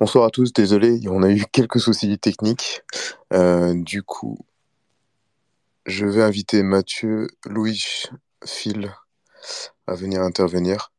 Bonsoir à tous, désolé, on a eu quelques soucis techniques. Euh, du coup, je vais inviter Mathieu, Louis, Phil à venir intervenir.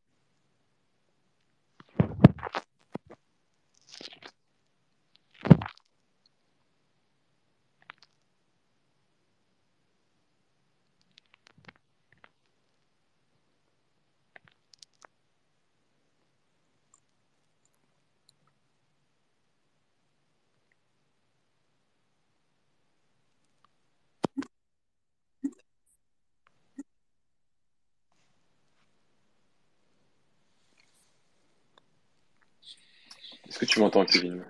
Est-ce que tu m'entends, Kevin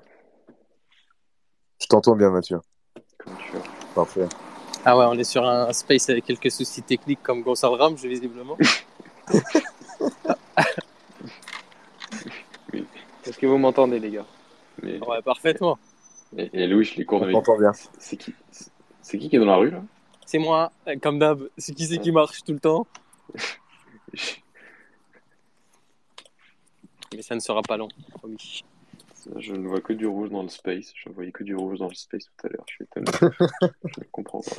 Je t'entends bien, Mathieu. Comment tu vas Parfait. Ah ouais, on est sur un space avec quelques soucis techniques comme Gonçalo Rams, visiblement. Est-ce que vous m'entendez, les gars? Mais- Ouais, parfaitement. Et, et Louis, les cours de On t'entend bien. C'est qui C'est qui qui est dans la rue là? C'est moi, euh, comme d'hab. C'est qui c'est qui marche tout le temps? Mais ça ne sera pas long, promis. Je ne vois que du rouge dans le space. Je voyais que du rouge dans le space tout à l'heure. Je suis étonné. je ne comprends pas.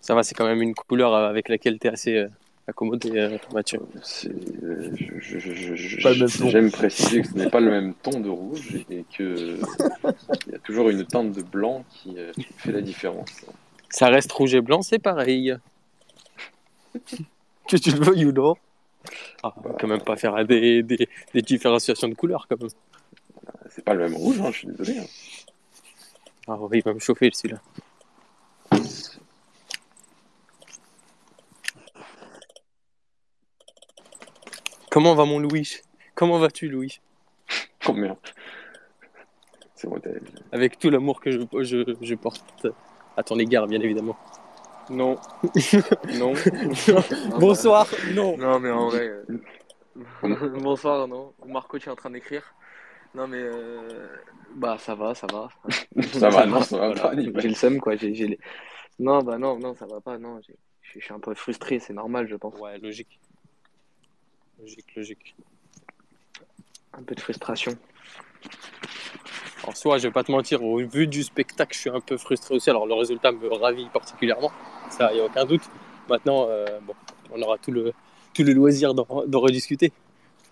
Ça va, c'est quand même une couleur euh, avec laquelle tu es assez euh, accommodé, euh, Mathieu. J'aime préciser que ce n'est pas le même ton de rouge et que il y a toujours une teinte de blanc qui fait la différence. Ça reste rouge et blanc, c'est pareil. que tu le veuilles ou non. Ah, on va quand même pas faire des, des, des différenciations de couleurs, quand même. C'est pas le même rouge, hein, je suis désolé. hein. Ah oui, il va me chauffer, celui-là. Comment va mon Louis? Comment vas-tu, Louis? Oh merde. C'est bon, t'as- Avec tout l'amour que je, je, je porte à ton égard, bien évidemment. Non. non. Bonsoir Non Non, mais en vrai. euh, Bonsoir, non. Marco, tu es en train d'écrire Non, mais. euh, Bah, ça va, ça va. Ça va, non, ça va Voilà. pas, J'ai le seum, quoi. J'ai, j'ai les- Non, bah, non, non, ça va pas. Non, j'ai- je suis- je suis un peu frustré, c'est normal, je pense. Ouais, logique. Logique, logique. Un peu de frustration. En soi, je vais pas te mentir, au vu du spectacle, je suis un peu frustré aussi. Alors, le résultat me ravit particulièrement, ça, il n'y a aucun doute. Maintenant, euh, bon, on aura tout le, tout le loisir d'en, rediscuter.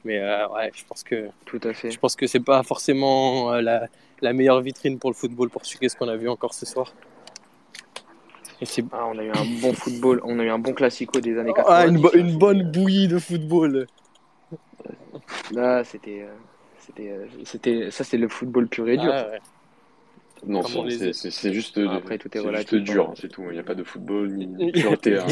Mais euh, ouais, je pense que Tout à fait. je pense que c'est pas forcément euh, la, la meilleure vitrine pour le football portugais, ce qu'on a vu encore ce soir. Et Ah, on a eu un bon football, on a eu un bon classico des années 90. ah, une, bo- une bonne bouillie de football. Là, c'était. C'était, c'était, ça, c'est le football pur et dur. Ah, ouais. Non, c'est- juste, Après, tout est c'est juste relatif, dur, hein. c'est tout. Il n'y a pas de football ni de pureté. hein.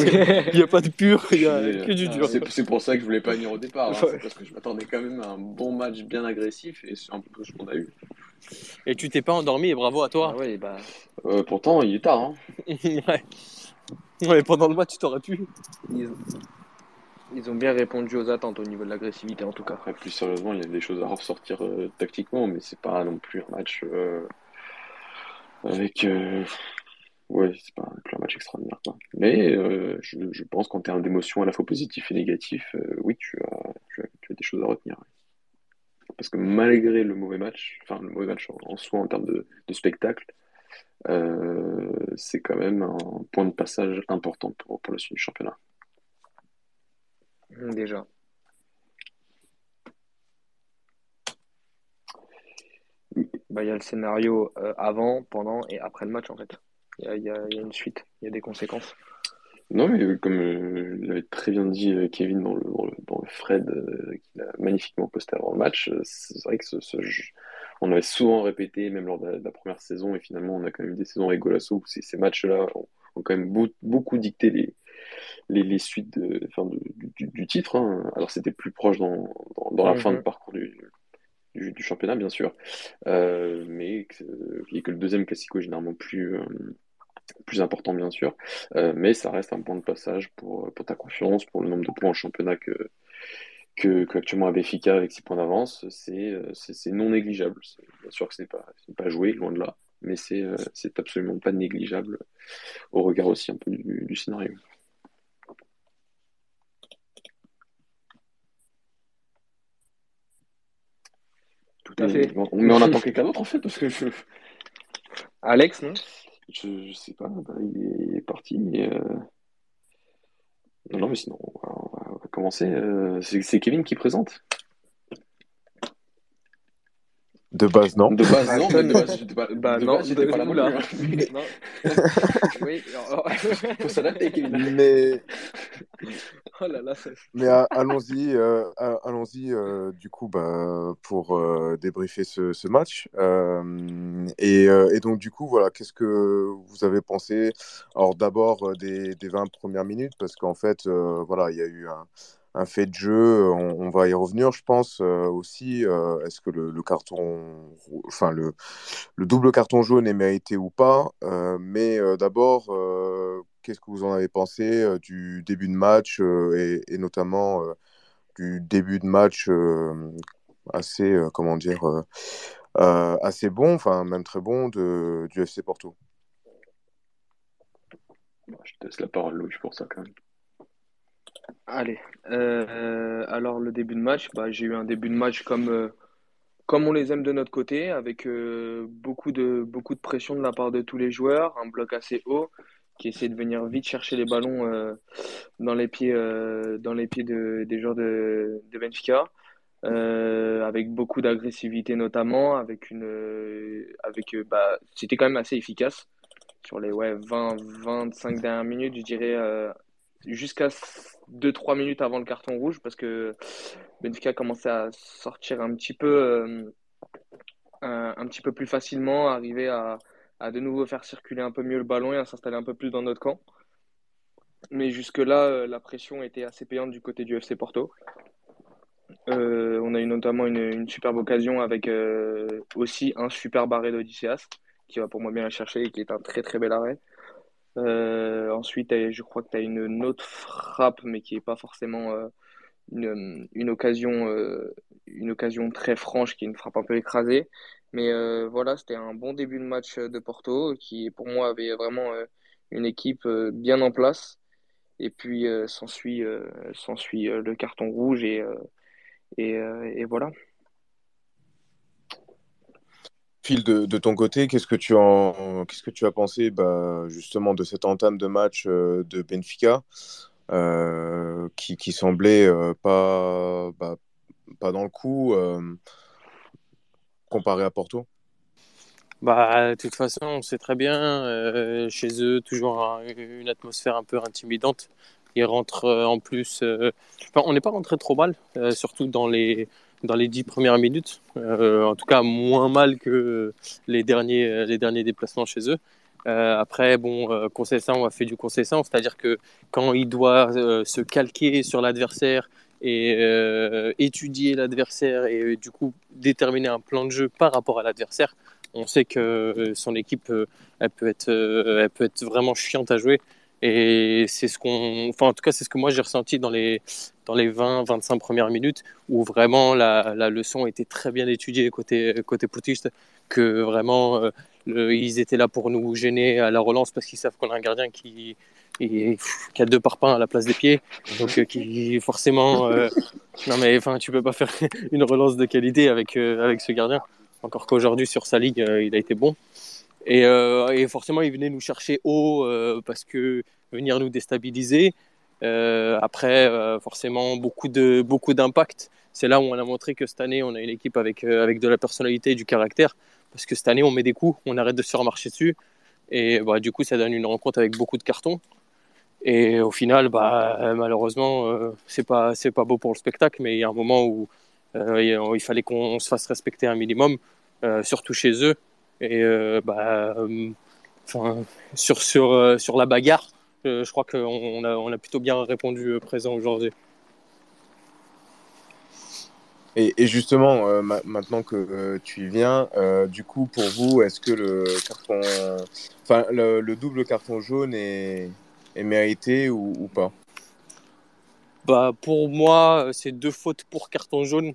Il n'y a pas de pur, il y a que du dur. C'est pour ça que je voulais pas venir au départ. hein. Parce que je m'attendais quand même à un bon match bien agressif et c'est un peu ce qu'on a eu. Et tu t'es pas endormi et bravo à Ah toi. ouais, bah, Euh, pourtant, il est tard. Hein. ouais. Ouais, pendant le match, tu t'aurais pu. ils, ils ont bien répondu aux attentes au niveau de l'agressivité, en tout cas. Après, plus sérieusement, il y a des choses à ressortir euh, tactiquement, mais c'est pas non plus un match euh, avec. euh, Ouais, c'est pas un match extraordinaire. Quoi. Mais euh, je, pense qu'en termes d'émotions à la fois positifs et négatifs, euh, oui, tu as, tu, as, des choses à retenir. Parce que malgré le mauvais match, enfin le mauvais match en, soi en termes de, spectacle, c'est quand même un point de passage important pour, pour la suite du championnat. Déjà. Bah, il y a le scénario euh, avant, pendant et après le match, en fait. Il y y y a une suite, il y a des conséquences. Non, mais euh, comme euh, l'avait très bien dit euh, Kevin dans le, dans le, dans le euh, qu'il a magnifiquement posté avant le match, c'est vrai que ce, ce jeu- on avait souvent répété, même lors de la, de la première saison, et finalement on a quand même eu des saisons avec Golasso où ces, ces matchs-là ont, ont quand même beau- beaucoup dicté les, les, les suites de, enfin, de- du, du titre. hein. Alors c'était plus proche dans, dans, dans la fin de Mhm. parcours du, du, championnat, bien sûr, Euh, mais que, et que le deuxième classico est généralement plus, euh, plus important, bien sûr. Euh, mais ça reste un point de passage pour, ta confiance, pour le nombre de points en championnat que, que, actuellement a Benfica avec 6 points d'avance. C'est non négligeable. Bien sûr que ce n'est pas, pas joué, loin de là, mais c'est c'est absolument pas négligeable au regard aussi un peu du scénario. Tout à fait. Mais on attend quelqu'un d'autre en fait, parce que je. Alex, non je, je sais pas, bah, il, est, parti. Mais, euh, Non, non, mais sinon, on va, on va commencer. Euh, c'est Kevin qui présente. De base, non. De base, non. Mais de base, j'étais pas, Bah de non, base, j'étais pas là nous, non là. plus, hein. Non. oui. Oh, Faut s'adapter, Kevin. Mais, oh là là, ça- mais a- allons-y, euh, allons-y euh, du coup bah, pour euh, débriefer ce, ce match. Euh, et, euh, et donc du coup, voilà, qu'est-ce que vous avez pensé? Alors d'abord euh, des, des 20 premières minutes, parce qu'en fait, euh, voilà, il y a eu un, un fait de jeu, on, on va y revenir, je pense euh, aussi. euh, Est-ce que le, carton, enfin le, le double carton jaune est mérité ou pas? Euh, mais euh, d'abord, euh, qu'est-ce que vous en avez pensé euh, du début de match euh, et, notamment euh, du début de match euh, assez, euh, comment dire, euh, euh, assez bon, enfin même très bon de, du FC Porto? Bon, je la parole, Louis, pour ça quand même. Allez. Euh, alors, le début de match, bah, j'ai eu un début de match comme, euh, on les aime de notre côté, avec euh, beaucoup de, pression de la part de tous les joueurs, un bloc assez haut qui essaie de venir vite chercher les ballons dans les pieds, de, des joueurs de, Benfica, avec beaucoup d'agressivité notamment, avec une, avec, bah, c'était quand même assez efficace sur les ouais, 20, 25 dernières minutes, je dirais, jusqu'à 2-3 minutes avant le carton rouge, parce que Benfica commençait à sortir un petit peu, euh, un, un petit peu plus facilement, arriver à, à de nouveau faire circuler un peu mieux le ballon et à s'installer un peu plus dans notre camp. Mais jusque-là, euh, la pression était assez payante du côté du FC Porto. Euh, on a eu notamment une, une superbe occasion avec aussi un super barré d'Odysseas, qui va pour moi bien la chercher et qui est un très très bel arrêt. Euh, ensuite, je crois que tu as une, autre frappe, mais qui n'est pas forcément euh, une, une occasion, euh, une occasion très franche, qui est une frappe un peu écrasée. Mais euh, voilà, c'était un bon début de match de Porto, qui pour moi avait vraiment euh, une équipe euh, bien en place. Et puis euh, s'ensuit euh, euh, le carton rouge et, euh, euh, et voilà. Phil, de, ton côté, qu'est-ce que tu as pensé bah, justement de cette entame de match euh, de Benfica euh, qui, semblait euh, pas, bah, pas dans le coup comparé à Porto? Bah, de toute façon, on sait très bien, chez eux, toujours un- une atmosphère un peu intimidante. Ils rentrent en plus. on n'est pas rentré trop mal, surtout dans les, dans les dix premières minutes. Euh, en tout cas, moins mal que les derniers, les derniers déplacements chez eux. Euh, après, bon, euh, Conceição a fait du Conceição, c'est-à-dire que quand il doit euh, se calquer sur l'adversaire et étudier l'adversaire et du coup déterminer un plan de jeu par rapport à l'adversaire, on sait que son équipe, elle peut être, elle peut être vraiment chiante à jouer. Et c'est ce qu'on, enfin en tout cas c'est ce que moi j'ai ressenti dans les dans les 20-25 premières minutes où vraiment la, leçon était très bien étudiée côté côté poutiste, que vraiment euh, ils étaient là pour nous gêner à la relance parce qu'ils savent qu'on a un gardien qui a deux parpaings à la place des pieds, donc euh, qui forcément, euh, non mais enfin tu peux pas faire une relance de qualité avec euh, avec ce gardien. Encore qu'aujourd'hui sur sa ligue il a été bon. Et, et forcément, il venait nous chercher haut parce que venir nous déstabiliser. Euh, après, euh, forcément, beaucoup de beaucoup d'impact. C'est là où on a montré que cette année, on a une équipe avec euh, avec de la personnalité et du caractère. Parce que cette année, on met des coups, on arrête de se faire marcher dessus. Et bah, du coup, ça donne une rencontre avec beaucoup de cartons. Et au final, bah, malheureusement, c'est pas c'est pas beau pour le spectacle. Mais il y a un moment où il fallait qu'on se fasse respecter un minimum, surtout chez eux. Et bah, sur, sur, sur la bagarre, euh, je crois qu'on on a, on a plutôt bien répondu euh, présent aujourd'hui. Et, et justement, euh, ma- maintenant que euh, tu y viens, du coup, pour vous, est-ce que le carton, enfin, le, le double carton jaune est, est mérité ou, ou pas? Bah, pour moi, c'est deux fautes pour carton jaune.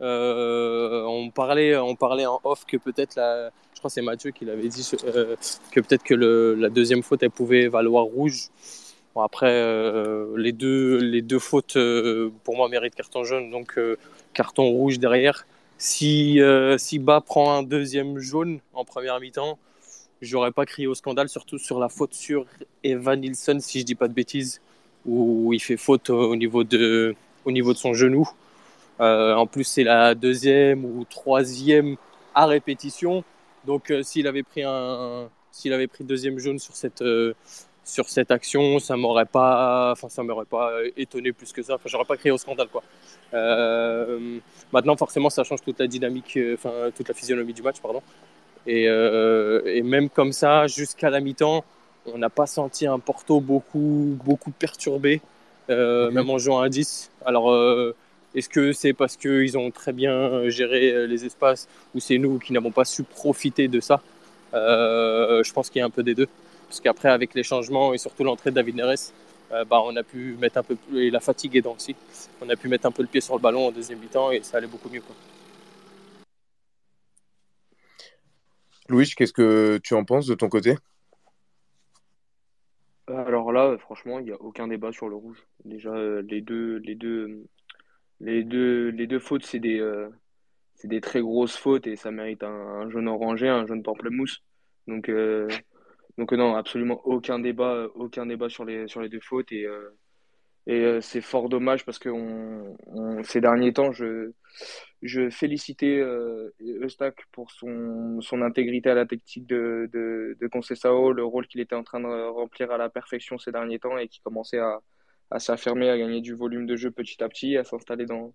On parlait, on parlait en off que peut-être la, crois c'est Mathieu qui l'avait dit, euh, que peut-être que la deuxième faute elle pouvait valoir rouge. Bon, après, euh, les deux, les deux fautes euh, pour moi méritent carton jaune, donc carton rouge derrière. si, si Bas prend un deuxième jaune en première mi-temps, j'aurais pas crié au scandale, surtout sur la faute sur Evan Nilsson, si je dis pas de bêtises, où il fait faute au niveau de, au niveau de son genou. En plus, c'est la deuxième ou troisième à répétition. Donc, euh, s'il avait pris un, s'il avait pris deuxième jaune sur cette, euh, sur cette action, ça m'aurait pas, enfin, ça m'aurait pas étonné plus que ça. Enfin, j'aurais pas crié au scandale, quoi. maintenant, forcément, ça change toute la dynamique, enfin, toute la physionomie du match, pardon. Et, et même comme ça, jusqu'à la mi-temps, on n'a pas senti un Porto beaucoup, beaucoup perturbé, mhm. même en jouant à 10. Alors, est-ce que c'est parce qu'ils ont très bien euh, géré euh, les espaces ou c'est nous qui n'avons pas su profiter de ça? Euh, Je pense qu'il y a un peu des deux. Parce qu'après, avec les changements et surtout l'entrée de David Neres, bah, on a pu mettre un peu et la fatigue est aussi. On a pu mettre un peu le pied sur le ballon en deuxième mi-temps et ça allait beaucoup mieux. Quoi. Louis, qu'est-ce que tu en penses de ton côté? Alors là, franchement, il n'y a aucun débat sur le rouge. Déjà, les deux, les deux, les deux, les deux fautes, c'est des, euh, c'est des très grosses fautes et ça mérite un, jaune orangé, un jaune pamplemousse. Donc, euh, donc non, absolument aucun débat, aucun débat sur les, sur les deux fautes. Et, euh, et c'est fort dommage parce que ces derniers temps, je, je félicitais Eustac pour son, son intégrité à la tactique de, de, de Concessao, le rôle qu'il était en train de remplir à la perfection ces derniers temps et qui commençait à, à s'affirmer, à gagner du volume de jeu petit à petit, à s'installer dans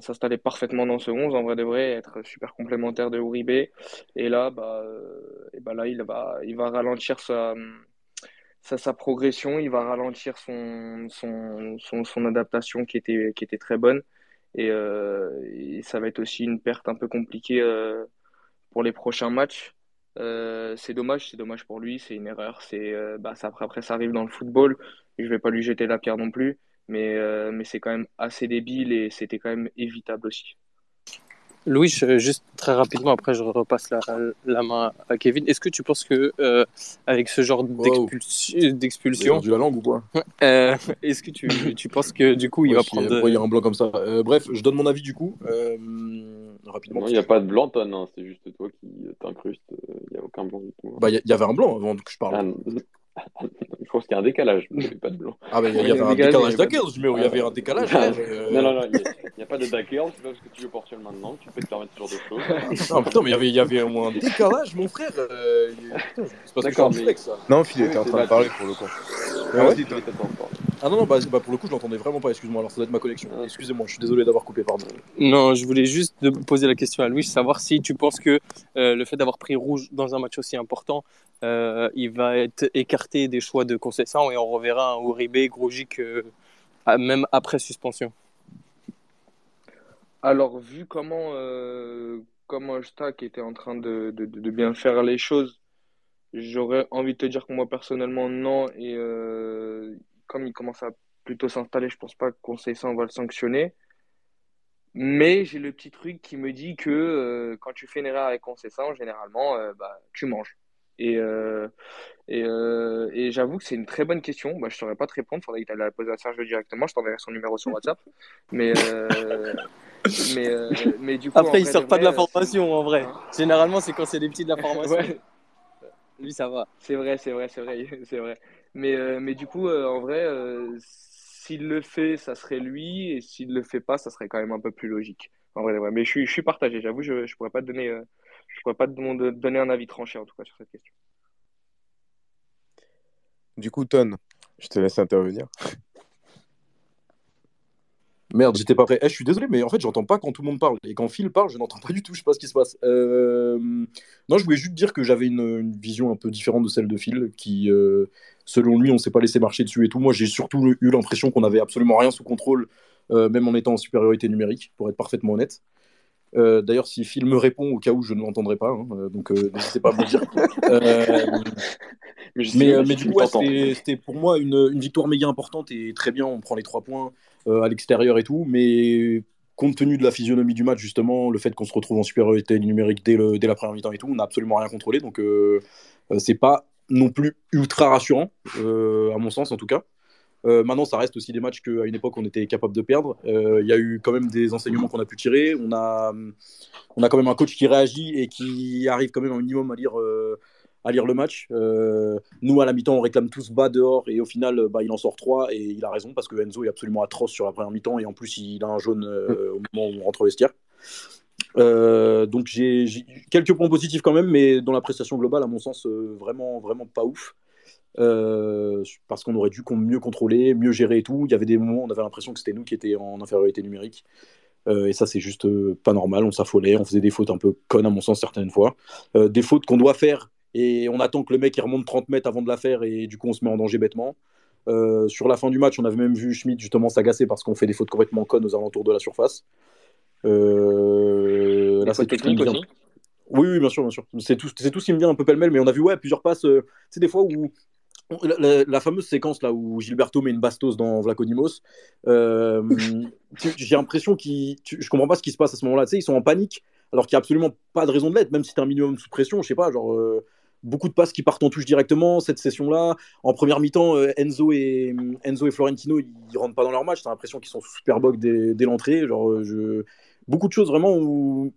s'installer parfaitement dans ce 11 en vrai de vrai être super complémentaire de Uribe et là bah euh, et bah là il va il va ralentir sa sa, progression il va ralentir son son, son, adaptation qui était qui était très bonne et, euh, ça va être aussi une perte un peu compliquée euh, pour les prochains matchs c'est dommage, c'est dommage pour lui, c'est une erreur. C'est, bah, ça, après, après, ça arrive dans le football. Je vais pas lui jeter la pierre non plus, mais, euh, mais c'est quand même assez débile et c'était quand même évitable aussi. Louis, juste très rapidement, après je repasse la, la main à Kevin. Est-ce que tu penses que avec ce genre d'expulsion, du la langue ou quoi Est-ce que tu, tu, penses que du coup il va prendre Il y a un blanc comme ça. bref, je donne mon avis du coup rapidement. il n'y a pas de blanc, hein, c'est juste toi qui t'incrustes. Il n'y a aucun blanc du tout. Hein. Bah, il y, avait un blanc avant que je parle. Ah, je pense qu'il y a un décalage, mais il avait pas de blanc. Ah, bah, il y, avait un décalage d'Ackers, mais il y avait un décalage. Non, non, non, il n'y a, pas de Dackers, c'est pas parce que tu joues Portugal maintenant tu peux te permettre ce genre de choses. non, putain, mais il y avait, un décalage, mon frère. Euh... C'est pas D'accord, mais... ça. Non, Phil était en train de parler pour le coup. Ah, ouais ah non, non, bah, bah, pour le coup, je l'entendais vraiment pas, excuse-moi, alors ça doit être ma connexion. Ah. Excusez-moi, je suis désolé d'avoir coupé, pardon. Non, je voulais juste poser la question à Louis, savoir si tu penses que euh, le fait d'avoir pris rouge dans un match aussi important, euh, il va être écarté des choix de concession et on reverra un Uribe, Grogic, euh, même après suspension. Alors, vu comment, comment Stack était en train de, de, de, bien faire les choses, j'aurais envie de te dire que moi personnellement, non, et comme il commence à plutôt s'installer, je pense pas que Conseil on va le sanctionner. Mais j'ai le petit truc qui me dit que euh, quand tu fais une erreur avec Concessant, généralement, euh, bah, tu manges. Et, euh, et, et j'avoue que c'est une très bonne question. Bah, je ne saurais pas te répondre. Il faudrait que tu la poser à Serge directement. Je t'enverrai son numéro sur WhatsApp. Mais, mais, mais du coup. Après, il ne sort pas de la formation en vrai. Hein généralement, c'est quand c'est des petits de la formation. Lui, ça va. C'est vrai, c'est vrai, c'est vrai, c'est vrai. Mais, euh, mais du coup, euh, en vrai, euh, s'il le fait, ça serait lui, et s'il le fait pas, ça serait quand même un peu plus logique. En vrai, Mais je suis, je suis partagé, j'avoue, je ne pourrais pas te donner, je pourrais pas te donner un avis tranché, en tout cas, sur cette question. Du coup, Ton, je te laisse intervenir. Merde, j'étais pas prêt. Eh, je suis désolé, mais en fait, j'entends pas quand tout le monde parle. Et quand Phil parle, je n'entends pas du tout. Je sais pas ce qui se passe. Non, je voulais juste dire que j'avais une, vision un peu différente de celle de Phil, qui, selon lui, on s'est pas laissé marcher dessus et tout. Moi, j'ai surtout eu l'impression qu'on avait absolument rien sous contrôle, euh, même en étant en supériorité numérique, pour être parfaitement honnête. D'ailleurs, si Phil me répond, au cas où je ne l'entendrai pas, hein, donc n'hésitez pas à me dire. mais, mais, du coup, c'était pour moi une, une, victoire méga importante et très bien. On prend les trois points. Euh, à l'extérieur et tout, mais compte tenu de la physionomie du match, justement, le fait qu'on se retrouve en supériorité numérique dès, le, dès la première mi-temps et tout, on n'a absolument rien contrôlé, donc euh, euh, c'est pas non plus ultra rassurant, à mon sens en tout cas. maintenant, ça reste aussi des matchs qu'à une époque on était capable de perdre. Il y a eu quand même des enseignements qu'on a pu tirer. On a, on a quand même un coach qui réagit et qui arrive quand même un minimum à lire à lire le match. Euh, nous, à la mi-temps, on réclame tous bas dehors et au final, bah, il en sort trois et il a raison parce que Enzo est absolument atroce sur la première mi-temps et en plus, il a un jaune euh, au moment où on rentre au vestiaire. Euh, donc j'ai quelques points positifs quand même, mais dans la prestation globale, à mon sens, vraiment, vraiment pas ouf. parce qu'on aurait dû mieux contrôler, mieux gérer et tout. Il y avait des moments où on avait l'impression que c'était nous qui étions en infériorité numérique. et ça, c'est juste pas normal. On s'affolait, on faisait des fautes un peu connes, à mon sens, certaines fois. des fautes qu'on doit faire et on attend que le mec remonte 30 mètres avant de la faire et du coup on se met en danger bêtement. Euh, sur la fin du match, on avait même vu Schmidt justement s'agacer parce qu'on fait des fautes complètement connes aux alentours de la surface. Euh, là, c'est technique aussi. Oui, oui, bien sûr, bien sûr. C'est tout, c'est tout ce qui me vient un peu pêle-mêle, mais on a vu ouais, plusieurs passes. c'est euh, des fois où la, fameuse séquence là où Gilberto met une bastos dans Vlaconimos, j'ai l'impression qu'ils, je comprends pas ce qui se passe à ce moment-là. Tu sais, ils sont en panique alors qu'il n'y a absolument pas de raison de l'être, même si tu un minimum sous pression. Je sais pas, genre beaucoup de passes qui partent en touche directement. Cette session-là, en première mi-temps, euh, Enzo, et, Enzo et Florentino, ils, rentrent pas dans leur match. T'as l'impression qu'ils sont super bug dès, dès l'entrée. Genre, euh, je... Beaucoup de choses vraiment où...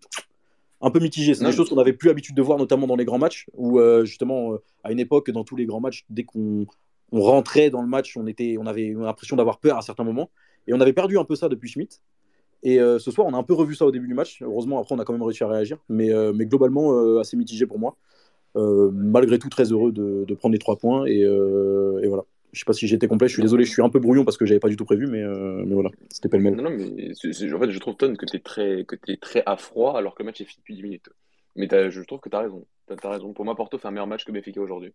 un peu mitigées. C'est des choses qu'on n'avait plus l'habitude de voir, notamment dans les grands matchs, où euh, justement, à une époque, dans tous les grands matchs, dès qu'on on rentrait dans le match, on, était, on avait l'impression d'avoir peur à certains moments. Et on avait perdu un peu ça depuis Schmidt. Et ce soir, on a un peu revu ça au début du match. Heureusement, après, on a quand même réussi à réagir. Mais, mais globalement, assez mitigé pour moi. Euh, malgré tout très heureux de, prendre les trois points. Et, euh, et voilà. Je sais pas si j'étais complet, je suis désolé, je suis un peu brouillon parce que j'avais pas du tout prévu, mais, euh, mais voilà, c'était pas le même. Non, non, mais en fait, je trouve, Ton, que tu es, très, que es très à froid alors que le match est fini depuis 10 minutes. Mais je trouve que tu as raison. As, raison. Pour moi, Porto fait un meilleur match que Benfica aujourd'hui.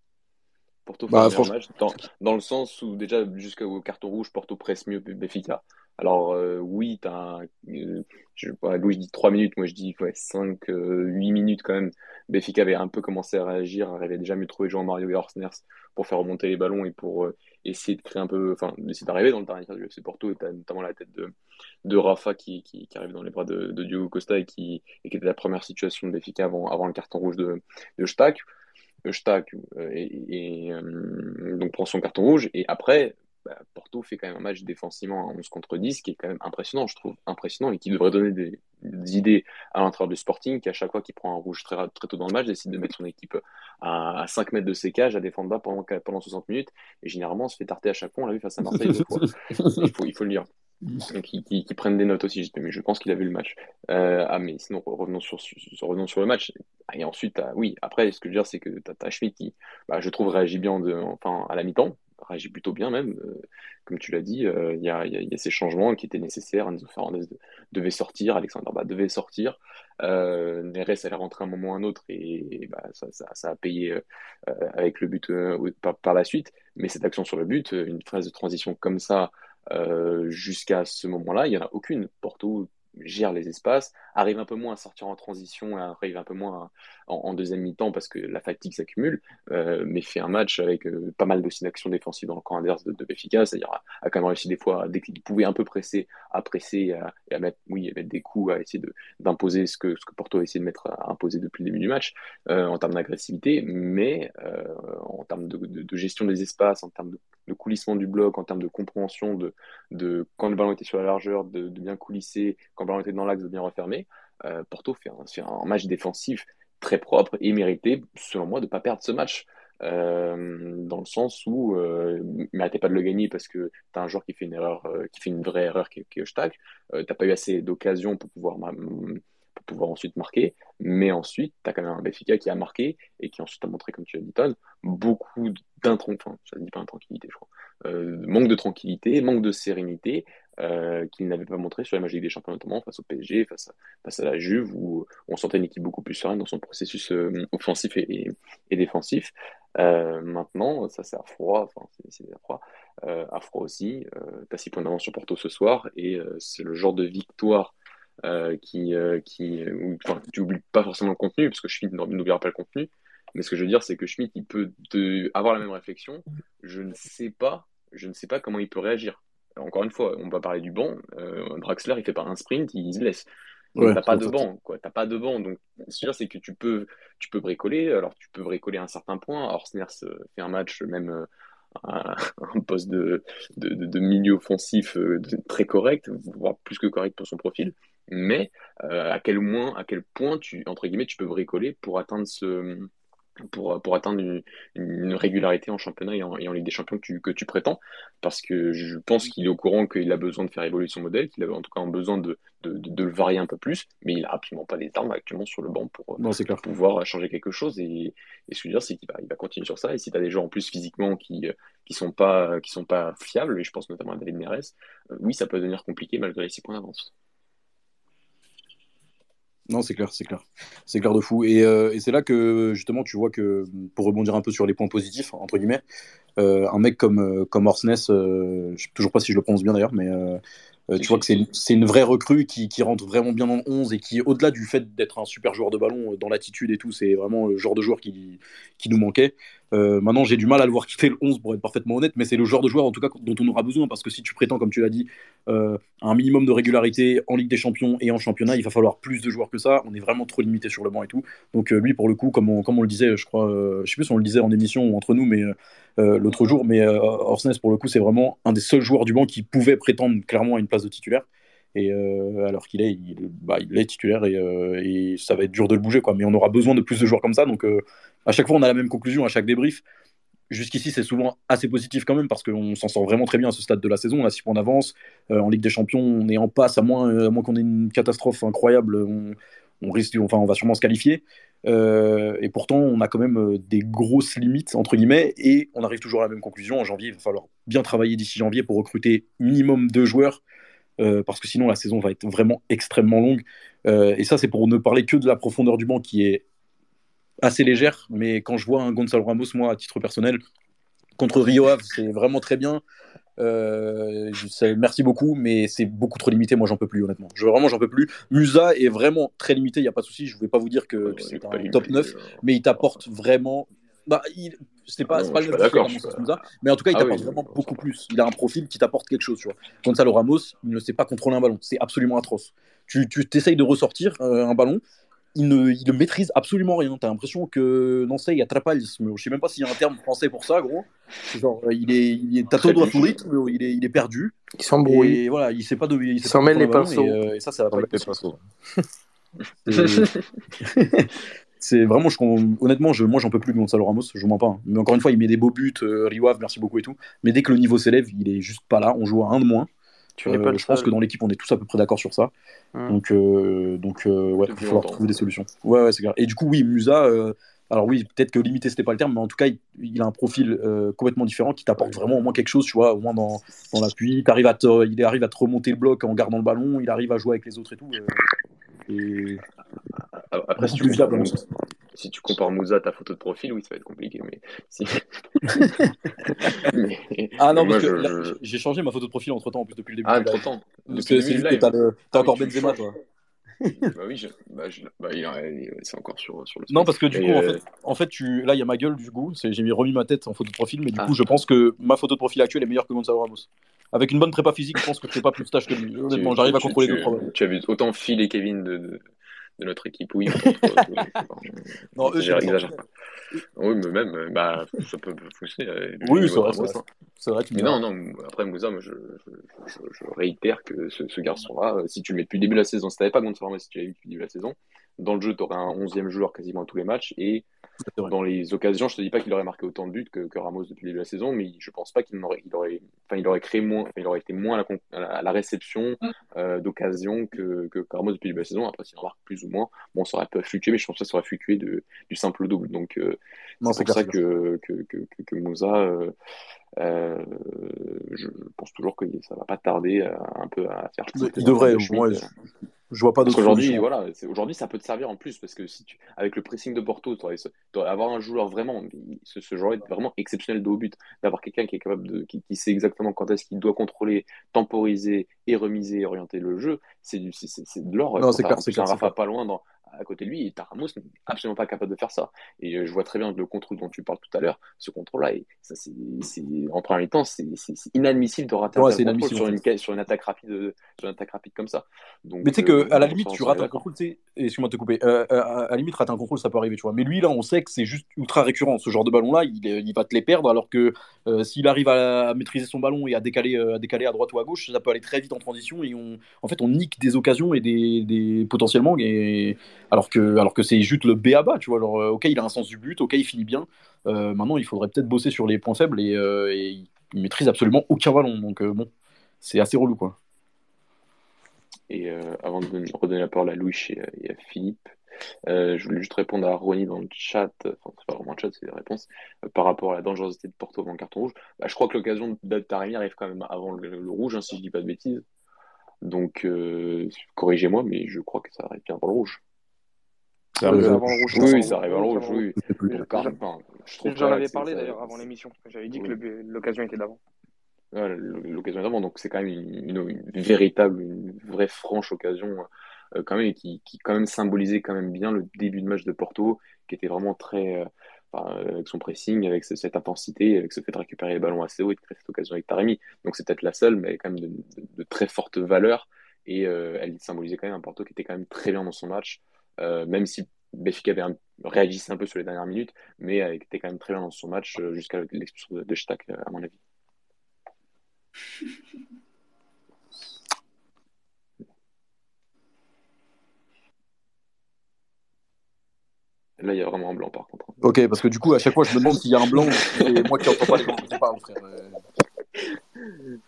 Porto fait bah, un meilleur match dans, dans, le sens où, déjà, jusqu'au carton rouge, Porto presse mieux Benfica. Alors, euh, oui, as, euh, je, dit 3 minutes, moi je dis ouais, 5, 8 euh, minutes quand même. Béfica avait un peu commencé à réagir, avait déjà mieux trouvé Jean-Mario et Horsners pour faire remonter les ballons et pour essayer de créer un peu, enfin, d'essayer d'arriver dans le dernier du FC Porto. Et as notamment la tête de, Rafa qui, qui, arrive dans les bras de, Diogo Costa et qui, était la première situation de Béfica avant, le carton rouge de, de Stack. Donc prend son carton rouge et après bah, Porto fait quand même un match défensivement à 11 contre 10 qui est quand même impressionnant, je trouve, impressionnant et qui devrait donner des, idées à l'intérieur du Sporting qui, à chaque fois qu'il prend un rouge très, très tôt dans le match, décide de mettre son équipe à, 5 mètres de ses cages, à défendre bas pendant, pendant 60 minutes et généralement on se fait tarter à chaque fois. On l'a vu face à Marseille deux fois. Il faut, il faut le lire. Donc, qui, prennent des notes aussi, mais je pense qu'il a vu le match. Euh, ah, mais sinon, revenons sur, revenons sur le match. Et ensuite, oui, après, ce que je veux dire, c'est que tu as, Schmidt qui, bah, je trouve, réagit bien de, enfin, à la mi-temps réagit plutôt bien même. Euh, comme tu l'as dit, euh, il y, a, ces changements qui étaient nécessaires. Enzo Fernandez devait sortir, Alexandre Bas devait sortir. Euh, Neres allait rentrer un moment ou un autre et, bah, ça, ça, a payé euh, avec le but par, par, la suite. Mais cette action sur le but, une phase de transition comme ça, jusqu'à ce moment-là, il n'y en a aucune. Porto gère les espaces, arrive un peu moins à sortir en transition, arrive un peu moins en, deuxième mi-temps parce que la fatigue s'accumule, euh, mais fait un match avec euh, pas mal d'aussi d'actions défensives dans le camp adverse de, de c'est-à-dire a, quand même réussi des fois, dès qu'il pouvait un peu presser, à presser et à, mettre, oui, mettre des coups, à essayer d'imposer ce que, ce que Porto a essayé de mettre à imposer depuis le début du match euh, en termes d'agressivité, mais en termes de, de, gestion des espaces, en termes de, coulissement du bloc, en termes de compréhension de, de quand le ballon était sur la largeur, de, bien coulisser, quand le ballon était dans l'axe, de bien refermer. Porto fait un, match défensif très propre et mérité, selon moi, de ne pas perdre ce match. Euh, dans le sens où euh, pas de le gagner parce que tu as un joueur qui fait une erreur, euh, qui fait une vraie erreur qui, qui est Eustache. Euh, t'as pas eu assez d'occasions pour pouvoir, pouvoir ensuite marquer, mais ensuite tu as quand même un Benfica qui a marqué et qui ensuite a montré, comme tu as dit, Ton, beaucoup d'intranquillité, enfin, ça dit pas intranquillité, je crois, manque de tranquillité, manque de sérénité, euh, qu'il n'avait pas montré sur la Ligue des Champions, notamment face au PSG, face à, la Juve, où on sentait une équipe beaucoup plus sereine dans son processus euh, offensif et, défensif. Euh, maintenant, ça c'est à froid, enfin, c'est à froid, euh, à froid aussi. Euh, tu as 6 points d'avance sur Porto ce soir, et c'est le genre de victoire qui, qui enfin, tu oublies pas forcément le contenu, parce que Schmidt n'oubliera pas le contenu, mais ce que je veux dire, c'est que Schmidt, il peut avoir la même réflexion. Je ne sais pas, je ne sais pas comment il peut réagir encore une fois, on va parler du banc. Euh, Draxler, il fait pas un sprint, il se blesse. Tu t'as pas de banc, quoi. T'as pas de banc. Donc, ce c'est que tu peux, tu peux bricoler. Alors, tu peux bricoler à un certain point. Orsners fait un match même euh, un poste de, de, de, milieu offensif euh, très correct, voire plus que correct pour son profil. Mais euh, à quel moins, à quel point tu entre guillemets tu peux bricoler pour atteindre ce pour, pour atteindre une, une, régularité en championnat et en, et en, Ligue des Champions que tu, que tu prétends? Parce que je pense qu'il est au courant qu'il a besoin de faire évoluer son modèle, qu'il a en tout cas besoin de, de, de, le varier un peu plus, mais il n'a absolument pas les armes actuellement sur le banc pour, non, pour pouvoir changer quelque chose. Et, et ce que je veux dire, c'est qu'il va, il va continuer sur ça. Et si tu as des gens en plus physiquement qui qui sont pas qui sont pas fiables, et je pense notamment à David Neres, euh, oui, ça peut devenir compliqué malgré les six points d'avance. Non, c'est clair, c'est clair. C'est clair de fou. Et, euh, et c'est là que, justement, tu vois que, pour rebondir un peu sur les points positifs, entre guillemets, euh, un mec comme, euh, comme Orsnes, euh, sais toujours pas si je le prononce bien d'ailleurs, mais tu vois que c'est une vraie recrue qui, qui, rentre vraiment bien dans le 11 et qui, au-delà du fait d'être un super joueur de ballon, dans l'attitude et tout, c'est vraiment le genre de joueur qui, qui nous manquait. Euh, maintenant, j'ai du mal à le voir quitter le 11 pour être parfaitement honnête, mais c'est le genre de joueur en tout cas dont on aura besoin parce que si tu prétends, comme tu l'as dit, euh, un minimum de régularité en Ligue des Champions et en championnat, il va falloir plus de joueurs que ça. On est vraiment trop limité sur le banc et tout. Donc euh, lui, pour le coup, comme on, comme on le disait, je crois, je sais plus si on le disait en émission ou entre nous, mais l'autre jour, mais Orsnes pour le coup, c'est vraiment un des seuls joueurs du banc qui pouvait prétendre clairement à une place de titulaire. Et alors qu'il est, il, bah, est titulaire et, et, ça va être dur de le bouger, quoi. Mais on aura besoin de plus de joueurs comme ça, donc à chaque fois, on a la même conclusion à chaque débrief. Jusqu'ici, c'est souvent assez positif quand même parce qu'on s'en sort vraiment très bien à ce stade de la saison. On a 6 points d'avance. Euh, en Ligue des Champions, on est en passe, à moins, euh, qu'on ait une catastrophe incroyable. On, on, risque, enfin, on va sûrement se qualifier. Euh, et pourtant, on a quand même euh, des grosses limites, entre guillemets, et on arrive toujours à la même conclusion. En janvier, il va falloir bien travailler d'ici janvier pour recruter minimum deux joueurs. Euh, parce que sinon la saison va être vraiment extrêmement longue. Euh, et ça, c'est pour ne parler que de la profondeur du banc qui est assez légère, mais quand je vois un Gonzalo Ramos, moi, à titre personnel, contre Rio Ave, c'est vraiment très bien. Euh, merci beaucoup, mais c'est beaucoup trop limité. Moi, j'en peux plus, honnêtement. Je, vraiment, j'en peux plus. Musa est vraiment très limité, il n'y a pas de souci. Je ne vais pas vous dire que, c'est un top 9, euh... mais il t'apporte vraiment. Bah, il... C'est pas, non, pas le d'accord, pas... mais en tout cas, il ah, t'apporte oui, vraiment beaucoup plus. Il a un profil qui t'apporte quelque chose, tu vois. Gonzalo Ramos, il ne sait pas contrôler un ballon. C'est absolument atroce. Tu, tu t'essayes de ressortir euh, un ballon, il ne, il ne, maîtrise absolument rien. T'as l'impression que non c'est il atrapalles. Je sais même pas s'il y a un terme français pour ça, gros. Genre, il est, il est, t'as tout droit rythme, il est, il est perdu. Il s'embrouille. Et voilà, il sait pas de, il, il s'en mêle les pinceaux. Et, euh, et, ça, ça va pas les pinceaux. c'est vraiment, je, honnêtement, je, moi j'en peux plus de Gonzalo Ramos, je vous mens pas. Hein. Mais encore une fois, il met des beaux buts, euh, Riwave, merci beaucoup et tout. Mais dès que le niveau s'élève, il est juste pas là. On joue à un de moins. Tu euh, pas je pense que dans l'équipe, on est tous à peu près d'accord sur ça. Hum. Donc, euh, donc euh, ouais, il va falloir trouver des solutions. Ouais, ouais, c'est clair. Et du coup, oui, Musa, euh, alors oui, peut-être que limité, c'était pas le terme, mais en tout cas, il, il a un profil euh, complètement différent qui t'apporte vraiment au moins quelque chose, tu vois, au moins dans, dans l'appui. Il arrive à te remonter le bloc en gardant le ballon, il arrive à jouer avec les autres et tout. et... Après, si tu, compares, si tu compares Moussa à ta photo de profil, oui, ça va être compliqué. Mais si... mais... Ah non, parce que je... j'ai changé ma photo de profil entre temps, en plus, depuis le début. Ah, entre temps. C'est juste que t'as, le... ah, encore Benzema, toi. bah oui, je... bah, je... bah, c'est encore sur, sur le. Non, parce que du coup, euh... en fait, en fait tu... là, il y a ma gueule, du coup. J'ai remis ma tête en photo de profil, mais du ah. coup, je pense que ma photo de profil actuelle est meilleure que Gonzalo Ramos. Avec une bonne prépa physique, je pense que je fais pas plus de tâches que lui. Honnêtement, j'arrive à contrôler tu, deux problèmes. Tu as vu autant Phil et Kevin de, de, de notre équipe, oui. non, eux, j'exagère pas. Oui, mais même, bah, ça peut fonctionner. Oui, c'est vrai, c'est vrai. Mais non, non, après Moussa, moi, je, réitère que ce, garçon-là, si tu le mets depuis le début de la saison, si tu n'avais pas Gonzalo, si tu l'avais vu depuis le début de la saison, dans le jeu, tu aurais un 11e joueur quasiment à tous les matchs. Et dans les occasions, je te dis pas qu'il aurait marqué autant de buts que, que, Ramos depuis le début de la saison, mais je pense pas qu'il aurait, il aurait, enfin, il aurait créé moins, enfin, il aurait été moins à la, à la réception euh, d'occasions que, que, Ramos depuis le début de la saison. Après, s'il en marque plus ou moins, bon, ça aurait pu fluctuer, mais je pense que ça aurait fluctué de, du simple double. Donc, euh, c'est pour ça que, que, que, que, Moussa, euh, euh, je pense toujours que ça va pas tarder un peu à faire. Il devrait, au moins. Je, je vois pas d'autre Aujourd'hui, voilà, aujourd'hui, ça peut te servir en plus parce que si tu, avec le pressing de Porto, tu aurais, avoir un joueur vraiment, ce, ce joueur est vraiment exceptionnel de haut but, d'avoir quelqu'un qui est capable de, qui, qui sait exactement quand est-ce qu'il doit contrôler, temporiser et remiser et orienter le jeu, c'est de l'or. Non, c'est clair, c'est un Rafa pas loin dans, à côté de lui. Et Taramos n'est absolument pas capable de faire ça. Et je vois très bien le contrôle dont tu parles tout à l'heure, ce contrôle-là, en premier temps, c'est, inadmissible de rater un contrôle sur une, sur une attaque rapide, sur une attaque rapide comme ça. Donc, mais tu sais que à la limite, tu rates un contrôle, excuse-moi de te couper, à la limite, rater un contrôle, ça peut arriver, tu vois. Mais lui, là, on sait que c'est juste ultra récurrent. Ce genre de ballon-là, il, il va te les perdre, alors que s'il arrive à, maîtriser son ballon et à décaler, à décaler à droite ou à gauche, ça peut aller très vite en transition et on, en fait, on nique des occasions et des, des potentiellement, et, alors que, c'est juste le B à bas, tu vois. Alors, ok, il a un sens du but, ok, il finit bien. maintenant, il faudrait peut-être bosser sur les points faibles et, et il maîtrise absolument aucun ballon. Donc, bon, c'est assez relou, quoi. Et avant de redonner la parole à Louis et, à Philippe, je voulais juste répondre à Ronnie dans le chat, enfin c'est pas vraiment le chat, c'est des réponses, par rapport à la dangerosité de Porto avant le carton rouge. Bah, je crois que l'occasion de Taremi arrive quand même avant le, rouge, hein, si je dis pas de bêtises. Donc corrigez-moi, mais je crois que ça arrive bien avant le rouge. Ça arrive avant le rouge. Oui, ça arrive avant le rouge, oui. J'en avais parlé d'ailleurs avant l'émission. J'avais dit que l'occasion était d'avant. L'occasion d'avant, donc c'est quand même une, véritable, une vraie franche occasion quand même, qui, qui quand même symbolisait quand même bien le début de match de Porto, qui était vraiment très, avec son pressing, avec cette intensité, avec ce fait de récupérer les ballons assez haut et de créer cette occasion avec Taremi. Donc c'est peut-être la seule, mais elle est quand même de, très forte valeur et elle symbolisait quand même un Porto qui était quand même très bien dans son match, même si Benfica avait un, réagissait un peu sur les dernières minutes, mais elle était quand même très bien dans son match jusqu'à l'expulsion de, de Stack, à mon avis. Là, il y a vraiment un blanc par contre. Ok, parce que du coup, à chaque fois, je me demande s'il y a un blanc, c'est moi qui entends pas les. Je sais pas, frère.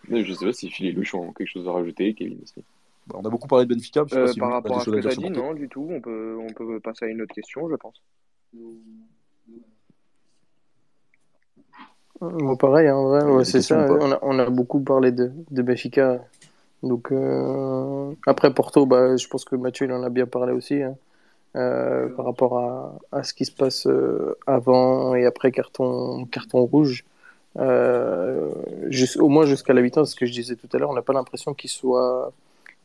Mais je sais pas si Phil et Louch ont quelque chose à rajouter, Kevin aussi. Bah, on a beaucoup parlé de Benfica. Je sais pas euh, si par rapport à ce que tu as dit, non, du tout. On peut, on peut passer à une autre question, je pense. Bon, pareil, hein, en vrai, c'est ça. On a, on a, beaucoup parlé de, de Benfica. Donc, euh... après Porto, bah, je pense que Mathieu il en a bien parlé aussi. Hein. Euh, par rapport à, à, ce qui se passe euh, avant et après carton, carton rouge. Euh, au moins jusqu'à la mi-temps, ce que je disais tout à l'heure, on n'a pas l'impression qu'il soit,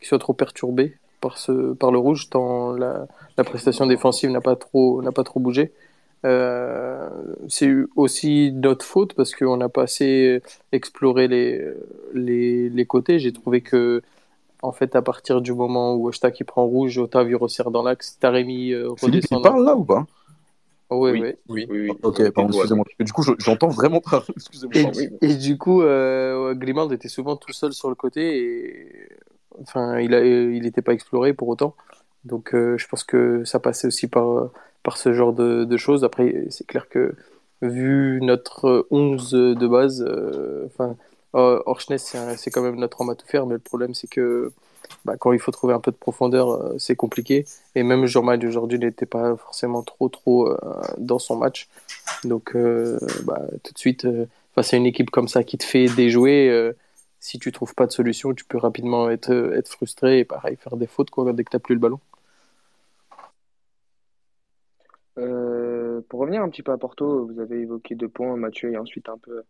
qu'il soit trop perturbé par, ce, par le rouge, tant la, la prestation défensive n'a pas trop, n'a pas trop bougé. Euh, c'est aussi notre faute parce qu'on n'a pas assez exploré les, les, les côtés. J'ai trouvé que en fait, à partir du moment où Oshta qui prend rouge, Otavio resserre dans l'axe, Taremi euh, Philippe, il parle là ou pas? Oui, oui, oui. oui, Ok, pardon, excusez-moi. Du coup, j'entends vraiment pas. excusez-moi. Et, et, du coup, euh, Grimald était souvent tout seul sur le côté et enfin, il n'était il pas exploré pour autant. Donc, euh, je pense que ça passait aussi par, par ce genre de, de choses. Après, c'est clair que vu notre 11 de base, euh, enfin, euh, c'est quand même notre homme à tout faire, mais le problème, c'est que bah, quand il faut trouver un peu de profondeur, euh, c'est compliqué. Et même Jean-Marie aujourd'hui n'était pas forcément trop, trop euh, dans son match. Donc, euh, bah, tout de suite, face à une équipe comme ça qui te fait déjouer, si tu trouves pas de solution, tu peux rapidement être, être frustré et pareil, faire des fautes quoi, dès que tu n'as plus le ballon. pour revenir un petit peu à Porto, vous avez évoqué deux points, Mathieu, et ensuite un peu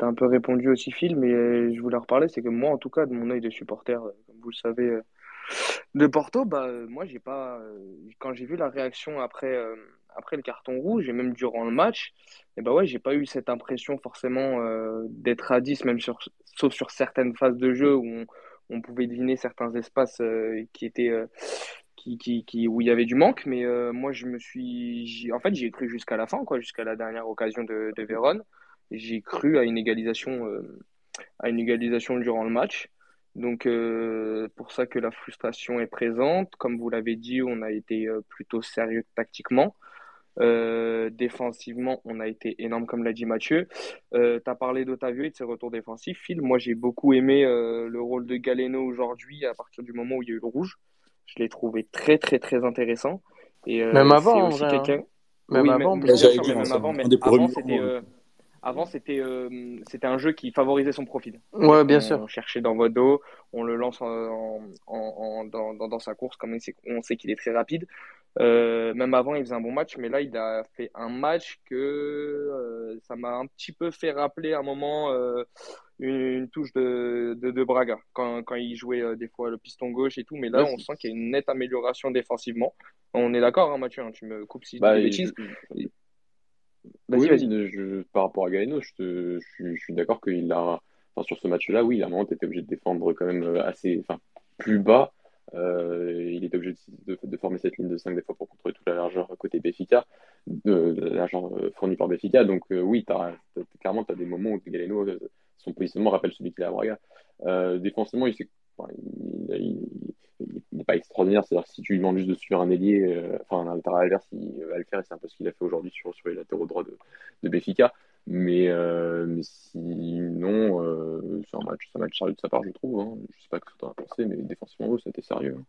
as un peu répondu aussi, Phil, mais je voulais reparler, c'est que moi, en tout cas, de mon œil de supporter, euh, comme vous le savez, euh, de Porto, bah, euh, moi, j'ai pas, quand j'ai vu la réaction après, après le carton rouge et même durant le match, et eh bah ouais, j'ai pas eu cette impression forcément d'être à 10, même sur, sauf sur certaines phases de jeu où on, pouvait deviner certains espaces qui étaient. Qui, qui, qui, où il y avait du manque, mais moi je me suis, en fait j'ai cru jusqu'à la fin, quoi, jusqu'à la dernière occasion de, de Vérone j'ai cru à une égalisation, euh, à une égalisation durant le match. Donc, euh, pour ça que la frustration est présente. Comme vous l'avez dit, on a été euh, plutôt sérieux tactiquement. Défensivement, on a été énorme, comme l'a dit Mathieu. tu as parlé d'Otavio et de ses retours défensifs. Phil, moi, j'ai beaucoup aimé le rôle de Galeno aujourd'hui à partir du moment où il y a eu le rouge. Je l'ai trouvé très, très, très intéressant. Et, même avant, en vrai. Hein. Même, avant, mais, même avant, mais avant, c'était avant, c'était euh, c'était un jeu qui favorisait son profil. Ouais, bien sûr. On cherchait dans votre dos, on le lance en, en, dans, dans, sa course, comme on on sait qu'il est très rapide. Euh, même avant, il faisait un bon match, mais là, il a fait un match que euh, ça m'a un petit peu fait rappeler un moment une, touche de, de, Braga quand, quand, il jouait euh, des fois le piston gauche et tout. Mais là, on sent qu'il y a une nette amélioration défensivement. On est d'accord, hein, Mathieu, hein, tu me coupes si bah, tu bêtises. Vas-y, vas-y. par rapport à Galeno, je, je, suis d'accord qu'il a. Enfin, sur ce match-là, oui, à un moment, tu étais obligé de défendre quand même euh, assez. Enfin, plus bas. Euh, il était obligé de, former cette ligne de 5 des fois pour contrôler toute la largeur côté Béfica, de, de la largeur fournie par Béfica. Donc, oui, as, clairement, tu as des moments où Galeno son positionnement rappelle celui qu'il a à Braga. Euh, défensivement, il n'est pas extraordinaire. C'est-à-dire si tu lui demandes juste de suivre un ailier, euh, enfin un latéral adverse, il va le faire et c'est un peu ce qu'il a fait aujourd'hui sur, sur les latéraux droits de, de Béfica. Mais, euh, mais sinon, euh, c'est un match, match sérieux de sa part, je trouve. Hein. Je sais pas ce que tu en as pensé, mais défensivement, c'était sérieux. Hein.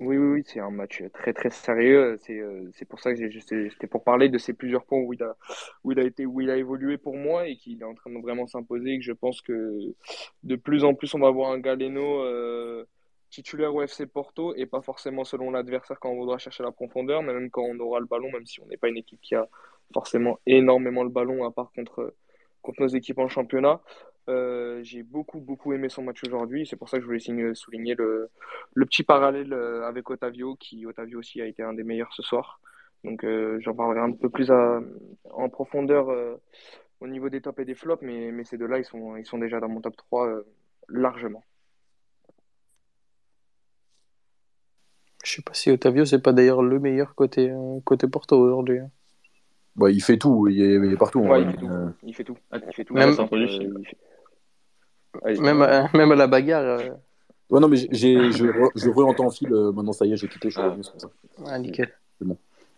Oui, oui, oui, c'est un match très très sérieux. C'est euh, pour ça que j'étais pour parler de ces plusieurs points où il a où il a été où il a évolué pour moi et qu'il est en train de vraiment s'imposer. Je pense que de plus en plus on va avoir un Galeno euh, titulaire au FC Porto et pas forcément selon l'adversaire quand on voudra chercher la profondeur, mais même quand on aura le ballon, même si on n'est pas une équipe qui a forcément énormément le ballon à part contre contre nos équipes en championnat. Euh, j'ai beaucoup, beaucoup aimé son match aujourd'hui. C'est pour ça que je voulais souligner le, le petit parallèle euh, avec Otavio, qui Otavio aussi a été un des meilleurs ce soir. Donc euh, j'en parlerai un peu plus en profondeur au niveau des tops et des flops, mais, mais ces deux-là, ils sont, ils sont déjà dans mon top 3 largement. Je sais pas si Otavio, c'est pas d'ailleurs le meilleur côté, côté Porto aujourd'hui. Hein. Bah, il fait tout, il est, partout. Ouais, il, fait tout. il, fait tout. il fait tout. Même, même, à, même à la bagarre. Euh. Ouais, non, mais j'ai, je, je re-entends fil. Euh, maintenant, ça y est, j'ai quitté. Je suis ah. ça. Ah, nickel. Bon.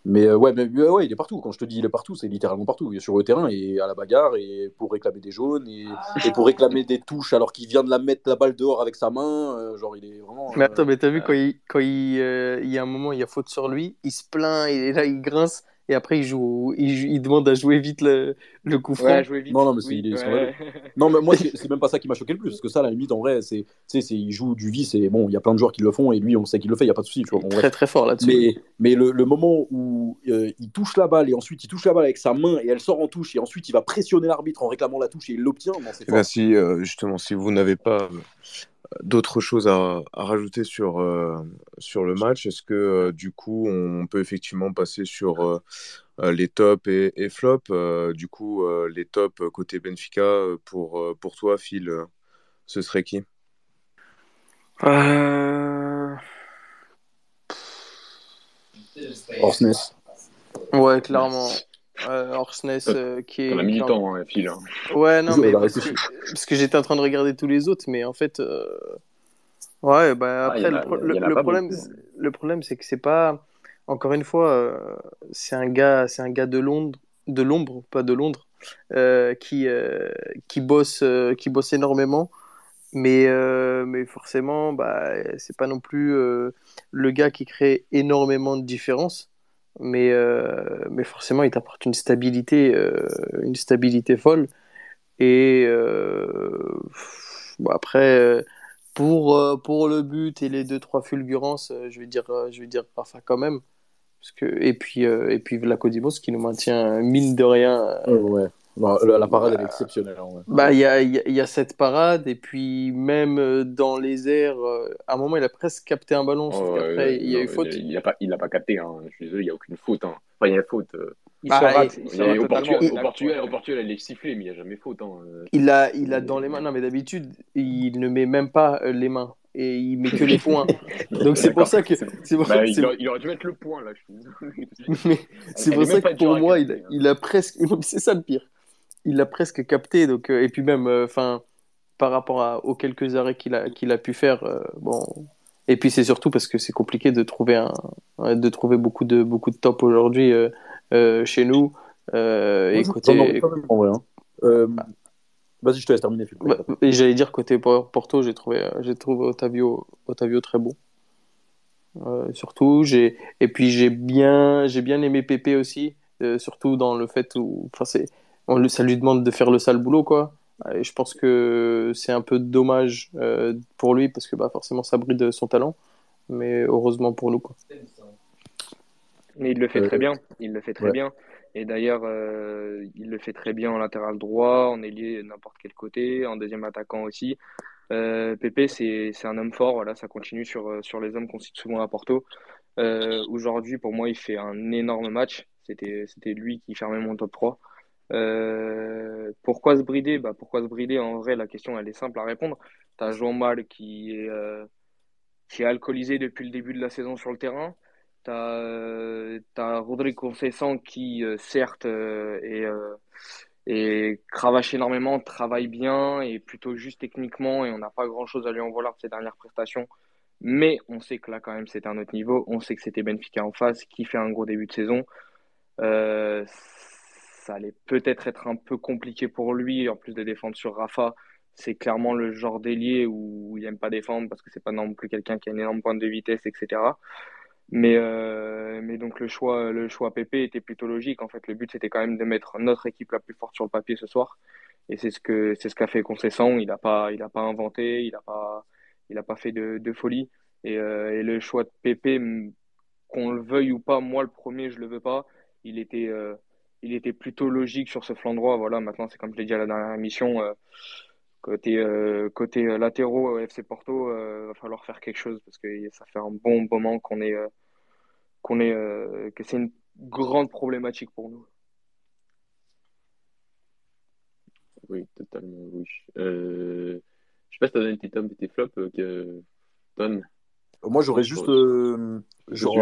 Mais euh, ouais, mais, ouais, il est partout. Quand je te dis il est partout, c'est littéralement partout. Il est sur le terrain et à la bagarre et pour réclamer des jaunes et, et pour réclamer des touches alors qu'il vient de la mettre la balle dehors avec sa main. genre, il est vraiment. Mais attends, mais t'as vu quand, il, quand il, il y a un moment, il y a faute sur lui, il se plaint et là, il grince et après il joue, il, demande à jouer vite le, le coup franc. Non, non, mais c'est, non, mais moi c'est même pas ça qui m'a choqué le plus, parce que ça, à la limite, en vrai, c'est, c'est, il joue du vice et bon, il y a plein de joueurs qui le font et lui, on sait qu'il le fait, il y a pas de souci. Très très fort là-dessus. Mais, mais le, le moment où euh, il touche la balle et ensuite il touche la balle avec sa main et elle sort en touche et ensuite il va pressionner l'arbitre en réclamant la touche et il l'obtient, c'est fort. si euh, justement, si vous n'avez pas d'autres choses à, rajouter sur, euh, sur le match? Est-ce que euh, du coup on peut effectivement passer sur euh, les tops et, et flops Du coup, les tops côté Benfica, pour, pour toi, Phil, ce serait qui? Orsnes. Ouais, clairement. Euh, Orsnes euh, qui est. Hein, fil. Hein. Ouais, non, mais parce que, j'étais en train de regarder tous les autres, mais en fait. Euh, ouais, bah après, le, problème, le problème, c'est que c'est pas. Encore une fois, euh, c'est un gars, c'est un gars de Londres, de l'ombre, pas de Londres, qui qui bosse, qui bosse énormément, mais mais forcément, bah, c'est pas non plus le gars qui crée énormément de différences mais, euh, mais forcément, il t'apporte une stabilité, euh, une stabilité folle. Et euh, bon, après, pour, pour le but et les deux trois fulgurances, je vais dire, je vais dire Rafa quand même. Parce que, et puis, et puis Vlacodimos qui nous maintient mine de rien. ouais. Bah, la, parade est exceptionnelle. Bah, il y a, y a, cette parade, et puis même euh, dans les airs, euh, à un moment, il a presque capté un ballon, sauf qu'après, il y a eu faute. Il n'a pas, il pas capté, hein. je suis désolé, il n'y a aucune faute. Hein. Enfin, il y a faute. Euh. Il se rate. au, Portugal, au, Portugal, elle est sifflée, mais il n'y a jamais faute. Hein. Il, a, il a dans les mains, non, mais d'habitude, il ne met même pas les mains et il met que les points. Donc c'est pour ça que. Bah, il, aurait dû mettre le point là. c'est pour ça que pour moi, il, il, a presque. C'est ça le pire il l'a presque capté. Donc, euh, et puis même, euh, enfin, par rapport aux quelques arrêts qu'il a, qu'il a pu faire, euh, bon. Et puis c'est surtout parce que c'est compliqué de trouver un, de trouver beaucoup de beaucoup de top aujourd'hui chez nous. et côté. Vas-y, je te laisse terminer. Bah, j'allais dire côté Porto, j'ai trouvé, j'ai trouvé Otavio, Otavio très bon. surtout, j'ai et puis j'ai bien, j'ai bien aimé Pépé aussi, surtout dans le fait où, enfin c'est, on, ça lui demande de faire le sale boulot, quoi. Et je pense que c'est un peu dommage euh, pour lui parce que bah, forcément ça bride son talent, mais heureusement pour nous. Quoi. Mais il le fait très bien, il le fait très bien. Et d'ailleurs, euh, il le fait très bien en latéral droit, en ailier n'importe quel côté, en deuxième attaquant aussi. Euh, Pépé, c'est un homme fort, voilà, ça continue sur, euh, sur les hommes qu'on cite souvent à Porto. Euh, Aujourd'hui, pour moi, il fait un énorme match. C'était lui qui fermait mon top 3. Euh, pourquoi se brider? Bah, Pourquoi se brider? En vrai, la question, elle est simple à répondre. Tu as Jean Mal qui est, euh, qui est alcoolisé depuis le début de la saison sur le terrain. Tu as, euh, Concessan qui, euh, certes, est, et cravache énormément, travaille bien et plutôt juste techniquement et on n'a pas grand chose à lui en vouloir de ses dernières prestations. Mais on sait que là, quand même, c'était un autre niveau. On sait que c'était Benfica en face qui fait un gros début de saison. Ça allait peut-être être un peu compliqué pour lui, en plus de défendre sur Rafa. C'est clairement le genre d'ailier où il n'aime pas défendre parce que c'est pas non plus quelqu'un qui a une énorme pointe de vitesse, etc. Mais, euh, mais donc le choix, le choix PP était plutôt logique. En fait, le but c'était quand même de mettre notre équipe la plus forte sur le papier ce soir. Et c'est ce que ce qu'a fait Concession. Il n'a pas, pas inventé, il n'a pas, pas fait de, folie. Et, euh, et, le choix de PP, qu'on le veuille ou pas, moi le premier, je le veux pas. Il était, euh, il était plutôt logique sur ce flanc droit. Voilà, maintenant c'est comme je l'ai dit à la dernière émission. Euh, côté euh, côté latéraux FC Porto, va falloir faire quelque chose parce que ça fait un bon moment qu'on est qu'on est, euh, que c'est une grande problématique pour nous. Oui, totalement, oui. Euh, je sais pas si tu as donné tes tops et tes flops, euh, que... Moi, j'aurais juste. Euh, genre.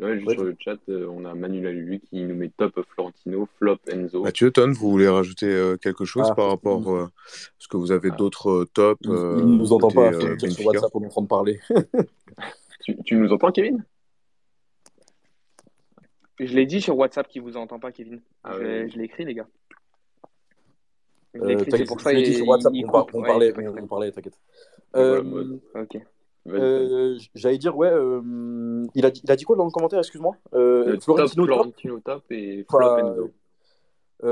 Ouais, juste sur le chat, on a Manuel Lulu qui nous met top Florentino, flop Enzo. Mathieu, Ton, vous voulez rajouter quelque chose ah, par rapport à ce que vous avez ah. d'autres tops Il ne nous entend pas, dire sur WhatsApp, on est en train de parler. tu, tu nous entends, Kevin? Je l'ai dit sur WhatsApp qui vous entend pas, Kevin. Ah je l'ai écrit, les gars. Euh, c'est pour ça. dit sur WhatsApp, on, on, parlait, on, parlait, t'inquiète. Euh, ok. Euh, J'allais dire, ouais, euh, il, a dit, il a dit quoi dans le commentaire, excuse-moi? Euh, Florentino, top, Florentino top et Flop Enzo.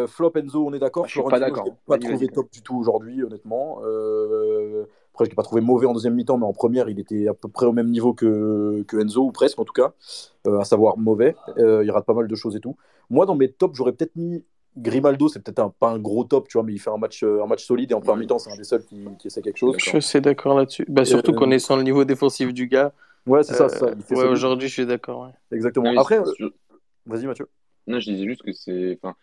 Flop Enzo, on est d'accord. Je suis pas d'accord. Pas trouvé top du tout aujourd'hui, honnêtement. Après, je l'ai pas trouvé mauvais en deuxième mi-temps, mais en première, il était à peu près au même niveau que, que Enzo, ou presque en tout cas, à savoir mauvais. Il rate pas mal de choses et tout. Moi, dans mes tops, j'aurais peut-être mis Grimaldo, c'est peut-être un, pas un gros top, tu vois, mais il fait un match, euh, un match solide et en première mi-temps, c'est un des seuls qui, qui essaie quelque chose. Je suis d'accord là-dessus. Bah, surtout connaissant le niveau défensif du gars. Ouais, c'est ça. ça ouais, aujourd'hui, je suis d'accord. Ouais. Exactement. Après, vas-y, Mathieu. Non, je disais juste que c'est. Enfin,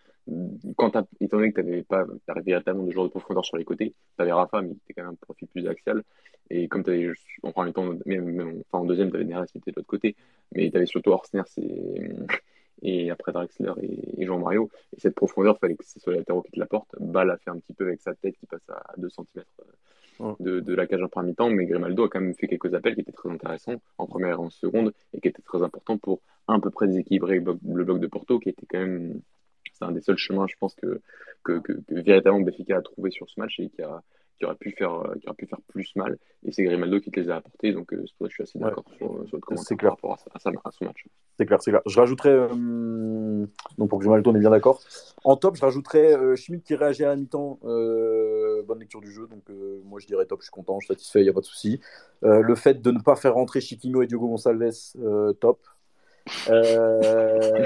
quand étant donné que tu n'avais pas véritablement de joueurs de profondeur sur les côtés, tu avais Rafa, mais qui était quand même un profil plus axial. Et comme tu avais, en premier temps, même, enfin, en deuxième, tu avais Neres qui était de l'autre côté, mais tu avais surtout Horsner et, et après Draxler et, Jean-Mario. Et cette profondeur, il fallait que ce soit latéraux qui te la porte. Ball a fait un petit peu avec sa tête qui passe à 2 cm euh, de, de, la cage en premier mi-temps, mais Grimaldo a quand même fait quelques appels qui étaient très intéressants en première et en seconde et qui étaient très importants pour à peu près déséquilibrer le bloc, de Porto qui était quand même c'est un des seuls chemins, je pense, que, que, que, que véritablement Benfica a trouvé sur ce match et qui, a, qui, aurait pu faire, euh, qui aurait pu faire plus mal. Et c'est Grimaldo qui te les a apportés, donc euh, c'est pour ça que je suis assez d'accord sur, sur votre commentaire clair. par rapport à, à, à ce match. C'est clair, c'est clair. Je rajouterais, euh, donc pour Grimaldo, on est bien d'accord. En top, je rajouterais euh, Schmidt qui réagit à la mi-temps. Euh, bonne lecture du jeu, donc euh, moi je dirais top, je suis content, je suis satisfait, il n'y a pas de souci. le fait de ne pas faire rentrer Chiquinho et Diogo Gonçalves, top. Euh,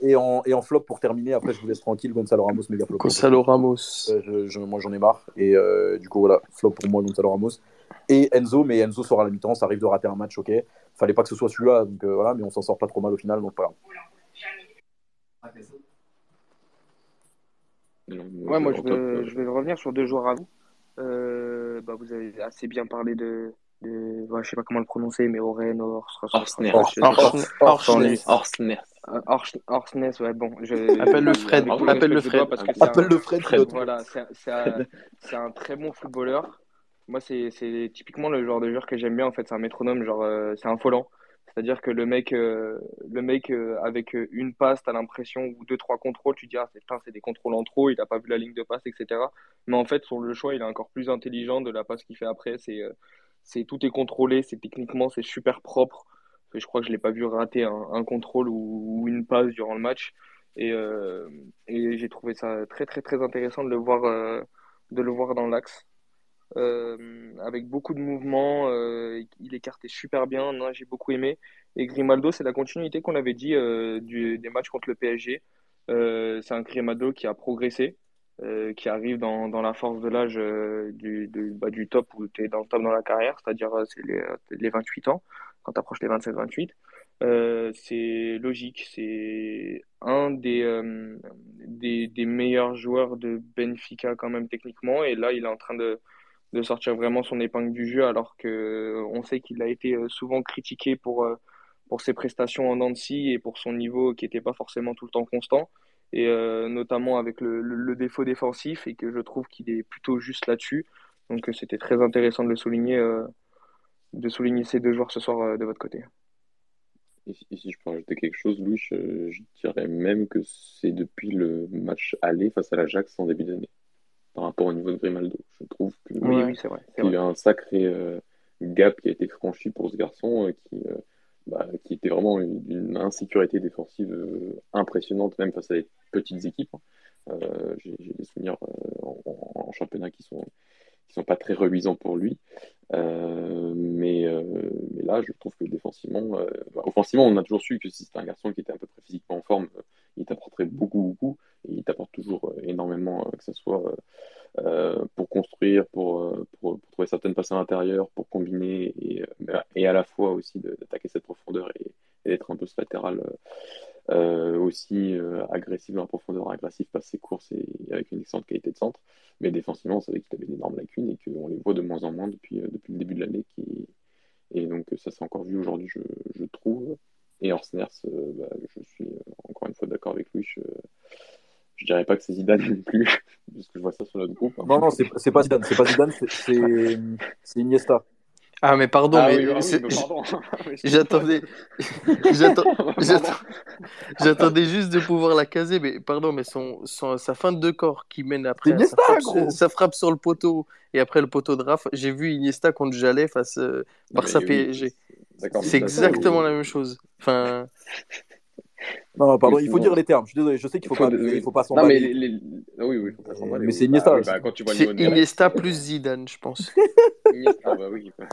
et, en, et en flop pour terminer, après je vous laisse tranquille, Gonzalo Ramos, méga flop. Gonzalo Ramos. Euh, je, je, moi j'en ai marre. Et euh, du coup, voilà, flop pour moi, Gonzalo Ramos. Et Enzo, mais Enzo sera à la mi-temps, ça arrive de rater un match, ok. Fallait pas que ce soit celui-là, donc voilà, mais on s'en sort pas trop mal au final, donc pas grave. Ouais, moi je vais, je vais revenir sur deux joueurs à vous. bah, vous avez assez bien parlé de, de, ouais, je sais pas comment le prononcer, mais Oren, Orsnes. Orsnes. Orsnes, ouais, bon. Je... Appelle le Fred. Appelle le Fred. Parce que Appelle le Fred. Voilà, c'est un, un, très bon footballeur. Moi, c'est typiquement le genre de joueur que j'aime bien. En fait, c'est un métronome, genre, euh, c'est un volant. C'est-à-dire que le mec, euh, le mec euh, avec une passe, tu as l'impression, ou deux, trois contrôles, tu dis, ah, c'est des contrôles en trop, il n'a pas vu la ligne de passe, etc. Mais en fait, sur le choix, il est encore plus intelligent de la passe qu'il fait après. C'est c'est tout est contrôlé, c'est techniquement c'est super propre. Je crois que je l'ai pas vu rater un, contrôle ou, une passe durant le match. Et, euh, et j'ai trouvé ça très très très intéressant de le voir euh, de le voir dans l'axe. avec beaucoup de mouvements. il écartait super bien. J'ai beaucoup aimé. Et Grimaldo, c'est la continuité qu'on avait dit des matchs contre le PSG. c'est un Grimaldo qui a progressé. Euh, qui arrive dans, dans, la force de l'âge euh, du, bah, du top où tu es dans le top dans la carrière, c'est-à-dire euh, c'est les, les 28 ans, quand tu approches les 27-28. c'est logique, c'est un des, des, meilleurs joueurs de Benfica quand même techniquement, et là il est en train de, de sortir vraiment son épingle du jeu alors que on sait qu'il a été souvent critiqué pour, pour ses prestations en Nancy et pour son niveau qui n'était pas forcément tout le temps constant et euh, notamment avec le, le, défaut défensif et que je trouve qu'il est plutôt juste là-dessus. Donc euh, c'était très intéressant de le souligner, euh, de souligner ces deux joueurs ce soir de votre côté. Et si, je peux rajouter quelque chose, Louis, je, dirais même que c'est depuis le match aller face à l'Ajax en début d'année, par rapport au niveau de Grimaldo. Je trouve qu'il oui, vrai, y a un sacré gap qui a été franchi pour ce garçon qui bah, qui était vraiment d'une insécurité défensive euh, impressionnante, même face à des petites équipes. Hein. Euh, j'ai des souvenirs euh, en, championnat qui sont qui sont pas très reluisants pour lui. mais, là, je trouve que défensivement, bah, offensivement, on a toujours su que si c'était un garçon qui était à peu près physiquement en forme, il t'apporterait beaucoup, beaucoup. Il t'apporte toujours énormément, que ce soit pour construire, pour, pour, pour, trouver certaines passes à l'intérieur, pour combiner et, euh, et, à la fois aussi d'attaquer cette profondeur et, d'être un peu ce latéral aussi agressif dans la profondeur, agressif passe ses courses et avec une excellente qualité de centre. Mais défensivement, on savait qu'il avait d'énormes lacunes et qu'on les voit de moins en moins depuis, depuis le début de l'année. Et donc ça s'est encore vu aujourd'hui, je, trouve. Et Orsners, bah, je suis encore une fois d'accord avec lui. Je, je dirais pas que c'est Zidane non plus, parce que je vois ça sur notre groupe. Non, non, c'est pas Zidane, c'est pas Zidane, c'est Iniesta. Ah, mais pardon, ah mais, j'attendais, j'attendais juste de pouvoir la caser, mais pardon, mais son, son sa fin de corps qui mène après, Iniesta, ça, frappe, ça, frappe, sur le poteau et après le poteau de Raf, j'ai vu Iniesta contre Jalais face euh, Barça PSG. C'est exactement la même chose. Enfin. Non, pardon, il faut dire les termes. Je suis désolé, je sais qu'il faut pas, il faut pas s'emballer. mais les, Oui, oui, il faut pas s'emballer. Mais c'est Iniesta. Bah, bah, c'est Iniesta plus Zidane, je pense. Iniesta, bah oui, bah,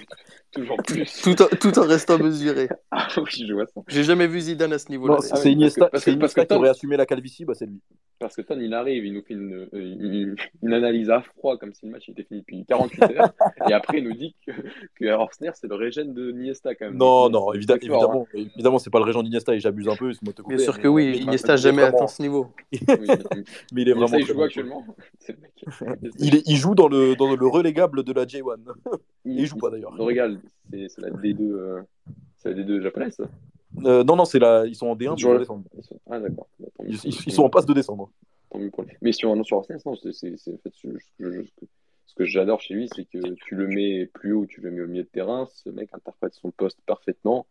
toujours plus. Tout en, tout en restant mesuré. Ah oui, je vois ça. J'ai jamais vu Zidane à ce niveau-là. C'est Iniesta, parce que, parce que, qui aurait assumé la calvitie, bah c'est lui. Parce que Ton, il arrive, il nous fait une, une, une, analyse à froid, comme si le match était fini depuis 48 heures, et après il nous dit que, que Orsner, c'est le régène de Iniesta quand même. Non, non, évidemment, évidemment, hein. évidemment c'est pas le régent d'Iniesta et j'abuse un peu. Bien sûr que oui, Iniesta n'a jamais atteint ce niveau. mais il est vraiment. Il joue actuellement. il, il, joue dans le, dans le relégable de la J1. Il, il joue pas d'ailleurs. Regarde, c'est la D2, euh, c'est la D2 japonaise. Euh, non, non, c'est la... ils sont en D1. Ils sont... Ah, d'accord. Bah, ils, ils, sont en passe de descendre. Mais sur, non, sur Arsène, non, c'est en fait, ce, ce que j'adore chez lui, c'est que tu le mets plus haut, tu le mets au milieu de terrain, ce mec interprète son poste parfaitement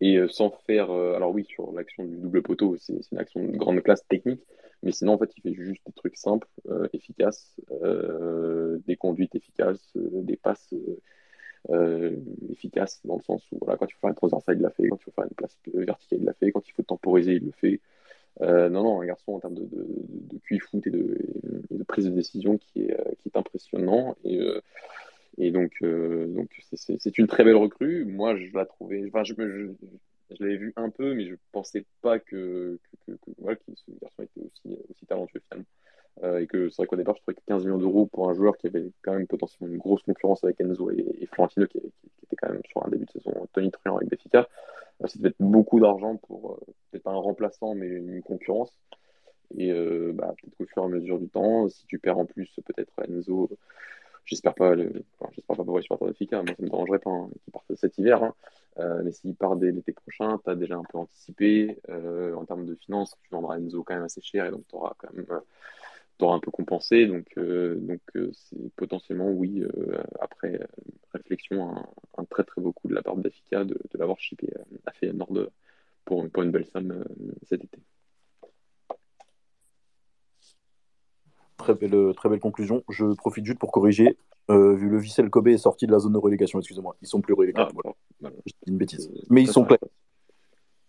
et euh, sans faire. Euh, alors, oui, sur l'action du double poteau, c'est une action de grande classe technique, mais sinon, en fait, il fait juste des trucs simples, efficaces, des conduites efficaces, des passes euh, efficace dans le sens où voilà, quand il faut faire une transversale, il l'a fait, quand il faut faire une place verticale, il l'a fait, quand il faut temporiser, il le fait. Euh, non, non, un garçon en termes de, de, de QI foot et de, prise de décision qui est, impressionnant. Et, euh, et donc, euh, donc c'est une très belle recrue. Moi, je la trouvais, je, je, l'avais vu un peu, mais je pensais pas que, que, voilà, ce garçon était aussi, aussi talentueux finalement. Euh, et que c'est vrai qu'au départ, je trouvais que 15 millions d'euros pour un joueur qui avait quand même potentiellement une grosse concurrence avec Enzo et, et Florentino, qui, était quand même sur un début de saison Tony Truant avec Benfica, euh, ça être beaucoup d'argent pour euh, peut-être pas un remplaçant, mais une concurrence. Et bah, peut-être qu'au fur et à mesure du temps, si tu perds en plus peut-être Enzo, j'espère pas, le, enfin, j'espère pas supporters Benfica, moi ça me dérangerait pas hein, qu'il parte cet hiver, hein. Euh, mais s'il part dès l'été prochain, tu as déjà un peu anticipé. Euh, en termes de finances, tu vendras Enzo quand même assez cher et donc tu auras quand même t'auras un peu compensé. Donc, euh, donc euh, c'est potentiellement, oui, euh, après réflexion, un, un, très très beau coup de la part d'Africa de, de l'avoir shippé à Feyenoord pour, pour une belle somme cet été. Très belle, très belle conclusion. Je profite juste pour corriger. vu le Vissel Kobe est sorti de la zone de relégation, excusez-moi. Ils sont plus relégables. Ah, voilà. une bêtise. Mais ils sont.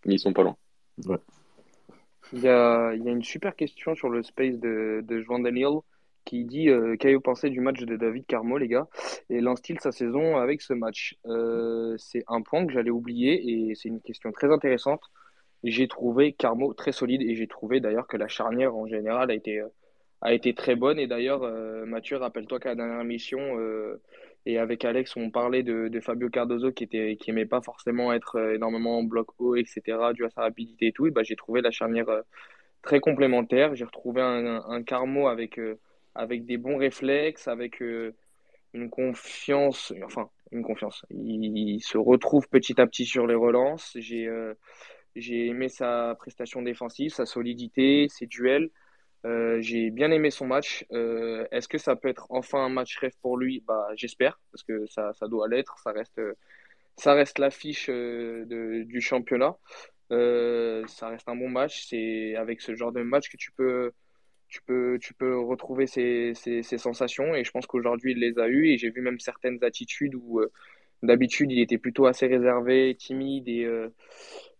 Mais ils sont pas loin. Ouais. Il y a, il y a une super question sur le space de, de Joan Daniel qui dit euh, Qu'avez-vous pensé du match de David Carmo, les gars? Et lance-t-il sa saison avec ce match? Euh, C'est un point que j'allais oublier et c'est une question très intéressante. J'ai trouvé Carmo très solide et j'ai trouvé d'ailleurs que la charnière en général a été, a été très bonne. Et d'ailleurs, Mathieu, rappelle-toi qu'à la dernière mission, et avec Alex, on parlait de, de Fabio Cardozo qui était qui aimait pas forcément être énormément en bloc haut, etc., dû à sa rapidité et tout. Bah, j'ai trouvé la charnière très complémentaire. J'ai retrouvé un, un, Carmo avec, euh, avec des bons réflexes, avec euh, une confiance, enfin, une confiance. Il, se retrouve petit à petit sur les relances. J'ai euh, j'ai aimé sa prestation défensive, sa solidité, ses duels. J'ai bien aimé son match. Est-ce que ça peut être enfin un match rêve pour lui? Bah, J'espère, parce que ça, ça doit l'être. Ça reste, ça reste l'affiche du championnat. Euh, ça reste un bon match. C'est avec ce genre de match que tu peux, tu peux, tu peux retrouver ces, ces, ces sensations. Et je pense qu'aujourd'hui, il les a eues. Et j'ai vu même certaines attitudes où euh, d'habitude, il était plutôt assez réservé, timide et,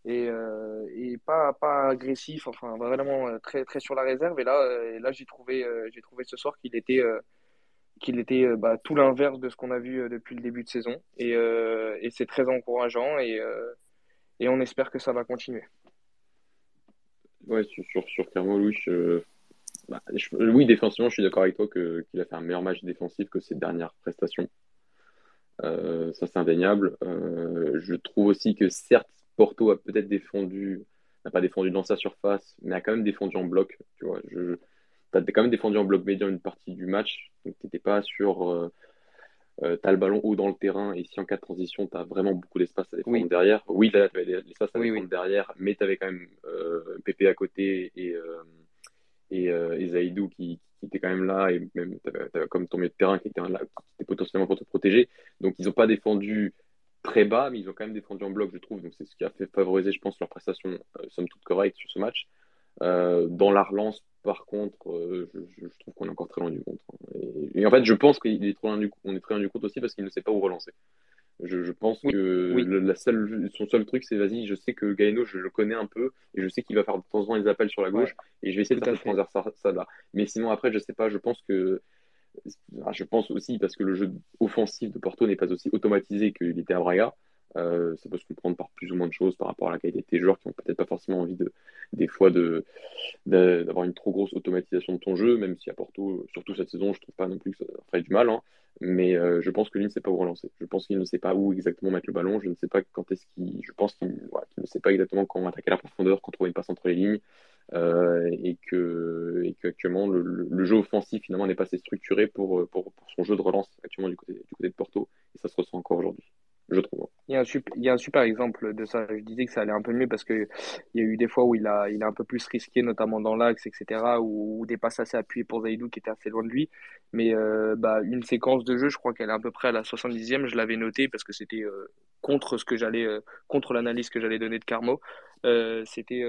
euh, et, et, pas, pas agressif. Enfin, vraiment très, très sur la réserve. Et là, là j'ai trouvé, j'ai trouvé ce soir qu'il était qu'il était bah, tout l'inverse de ce qu'on a vu depuis le début de saison. Et, et c'est très encourageant. Et, et on espère que ça va continuer. Ouais, sur, sur, Louis, bah, oui, défensivement, je suis d'accord avec toi qu'il a fait un meilleur match défensif que ses dernières prestations. Euh, ça, c'est indéniable. Euh, je trouve aussi que certes, Porto a peut-être défendu, n'a pas défendu dans sa surface, mais a quand même défendu en bloc. Tu vois, je, as quand même défendu en bloc médian une partie du match, donc tu n'étais pas sur euh, euh, tu as le ballon haut dans le terrain et si en cas de transition, tu as vraiment beaucoup d'espace à défendre derrière. Oui, là, tu avais l'espace à défendre derrière, mais tu avais quand même euh, Pépé à côté et, euh, et, Zaidou qui, qui, était quand même là et même avais, comme ton milieu de terrain qui était, là, qui était potentiellement pour te protéger. Donc, ils n'ont pas défendu très bas, mais ils ont quand même défendu en bloc, je trouve. Donc, c'est ce qui a fait favoriser, je pense, leur prestation, euh, somme toute correcte sur ce match. Euh, dans la relance, par contre, euh, je, trouve qu'on est encore très loin du compte. Hein. Et, en fait, je pense qu'on est, trop loin du, on est très loin du compte aussi parce qu'il ne sait pas où relancer. Je, pense que la seule, son seul truc, c'est vas-y, je sais que Gaino, je le connais un peu et je sais qu'il va faire de temps en temps des appels sur la gauche et je vais essayer de faire ça là. Mais sinon, après, je sais pas, je pense que. Ah, je pense aussi parce que le jeu offensif de Porto n'est pas aussi automatisé qu'il était à Braga. Euh, ça peut se comprendre par plus ou moins de choses par rapport à la qualité des joueurs qui n'ont peut-être pas forcément envie de, des fois de, d'avoir une trop grosse automatisation de ton jeu, même si à Porto, surtout cette saison, je trouve pas non plus que ça ferait du mal. Hein. mais euh, je pense que lui ne sait pas où relancer. Je pense qu'il ne sait pas où exactement mettre le ballon. Je ne sais pas quand est-ce qu'il. Je pense qu'il ne sait pas exactement quand attaquer la profondeur, quand trouver une passe entre les lignes. Euh, et que et qu'actuellement le, jeu offensif finalement n'est pas assez structuré pour, pour, pour, son jeu de relance actuellement du côté, du côté de Porto et ça se ressent encore aujourd'hui Il y, a un super, exemple de ça. Je disais que ça allait un peu mieux parce qu'il y a eu des fois où il a, il a un peu plus risqué, notamment dans l'axe, etc., ou, des passes assez appuyées pour Zaidou qui était assez loin de lui. Mais euh, bah, une séquence de jeu, je crois qu'elle est à peu près à la 70e, je l'avais noté parce que c'était euh, contre ce que j'allais, euh, contre l'analyse que j'allais donner de Carmo. c'était,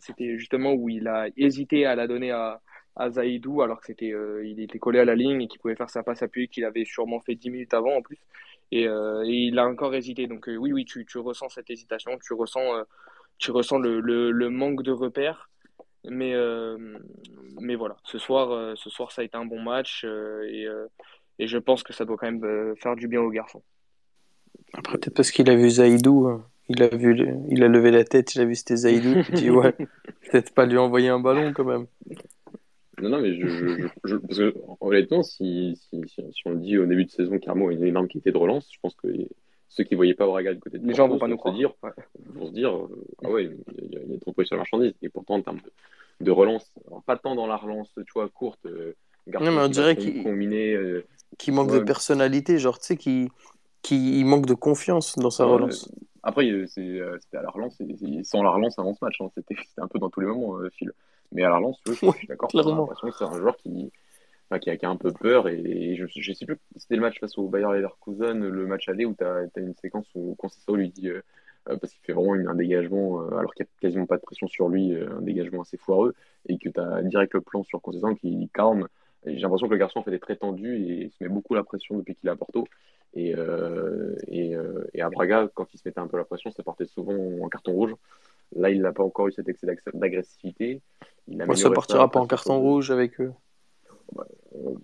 c'était justement où il a hésité à la donner à, à Zaidou alors que était collé à la ligne et qu'il pouvait faire sa passe appuyée qu'il avait sûrement fait 10 minutes avant en plus. Euh, et, il a encore hésité. Donc euh, oui, oui, tu, tu, ressens cette hésitation, tu ressens, euh, tu ressens le, le, manque de repères. Mais, mais voilà, ce soir, ce soir, ça a été un bon match et, et je pense que ça doit quand même faire du bien aux garçons. Après, peut-être parce qu'il a vu Zaïdou, hein. il a, vu il a levé la tête, il a vu c'était Zaïdou, il dit ouais, peut-être pas lui envoyer un ballon quand même. Non, non, mais je, je, parce que, honnêtement, si, si, si, on le dit au début de saison, Carmo a une énorme qualité de relance, je pense que ceux qui ne voyaient pas Braga du côté de les gens vont pas nous. Dire, vont se dire, euh, ah ouais, il y, a, trop de sur la marchandise. Et pourtant, en termes de, de relance, pas tant dans la relance, tu vois, courte, euh, non, mais on dirait qu'il euh, manque de personnalité, genre, tu sais, qu'il qui manque de confiance dans sa relance. Après, c'était à la relance, sans la relance avant ce match, hein, c'était un peu dans tous les moments, Phil. Mais à la relance, je, suis d'accord. J'ai l'impression que c'est un joueur qui, qui, a, qui, a, un peu peur. Et, je ne sais plus, c'était le match face au Bayer Leverkusen, le match aller où tu as, une séquence où Conceição lui dit, euh, euh, parce qu'il fait vraiment un dégagement, euh, alors qu'il n'y a quasiment pas de pression sur lui, un dégagement assez foireux, et que tu as direct le plan sur Conceição qui calme. J'ai l'impression que le garçon fait des très tendu et se met beaucoup la pression depuis qu'il est à Porto. Et, et, et, à Braga, quand il se mettait un peu la pression, ça portait souvent un carton rouge. Là, il n'a pas encore eu cet excès d'agressivité. Il ça partira pas en carton rouge avec eux.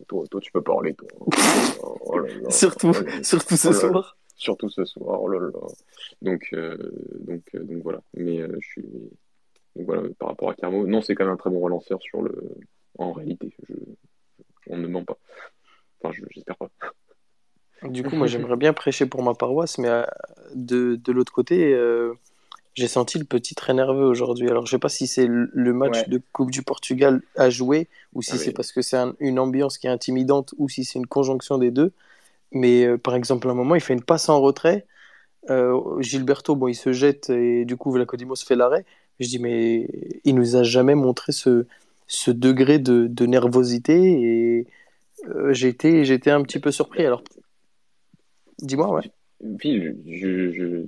toi, toi, tu peux parler, toi. Oh là là. Surtout, Oh là surtout ce Oh soir. Surtout ce soir. Oh là là. Donc, euh, donc, euh, donc voilà. Mais euh, je suis. Donc voilà, par rapport à Carmo, non, c'est quand même un très bon relanceur sur le. En réalité, je... on ne ment pas. Enfin, je- j'espère pas. Du coup, moi, j'aimerais bien prêcher pour ma paroisse, mais de, de l'autre côté, j'ai senti le petit très nerveux aujourd'hui. Alors, je sais pas si c'est le match Ouais. de Coupe du Portugal à jouer, ou si Ah c'est oui. parce que c'est un- une ambiance qui est intimidante, ou si c'est une conjonction des deux. Mais euh, par exemple, à un moment, il fait une passe en retrait. Euh, Gilberto, bon, il se jette et du coup, Vlacodimos fait l'arrêt. Je dis, mais il nous a jamais montré ce, ce degré de, de nervosité et euh, été un petit peu surpris. Alors, dis-moi, ouais. Je, je-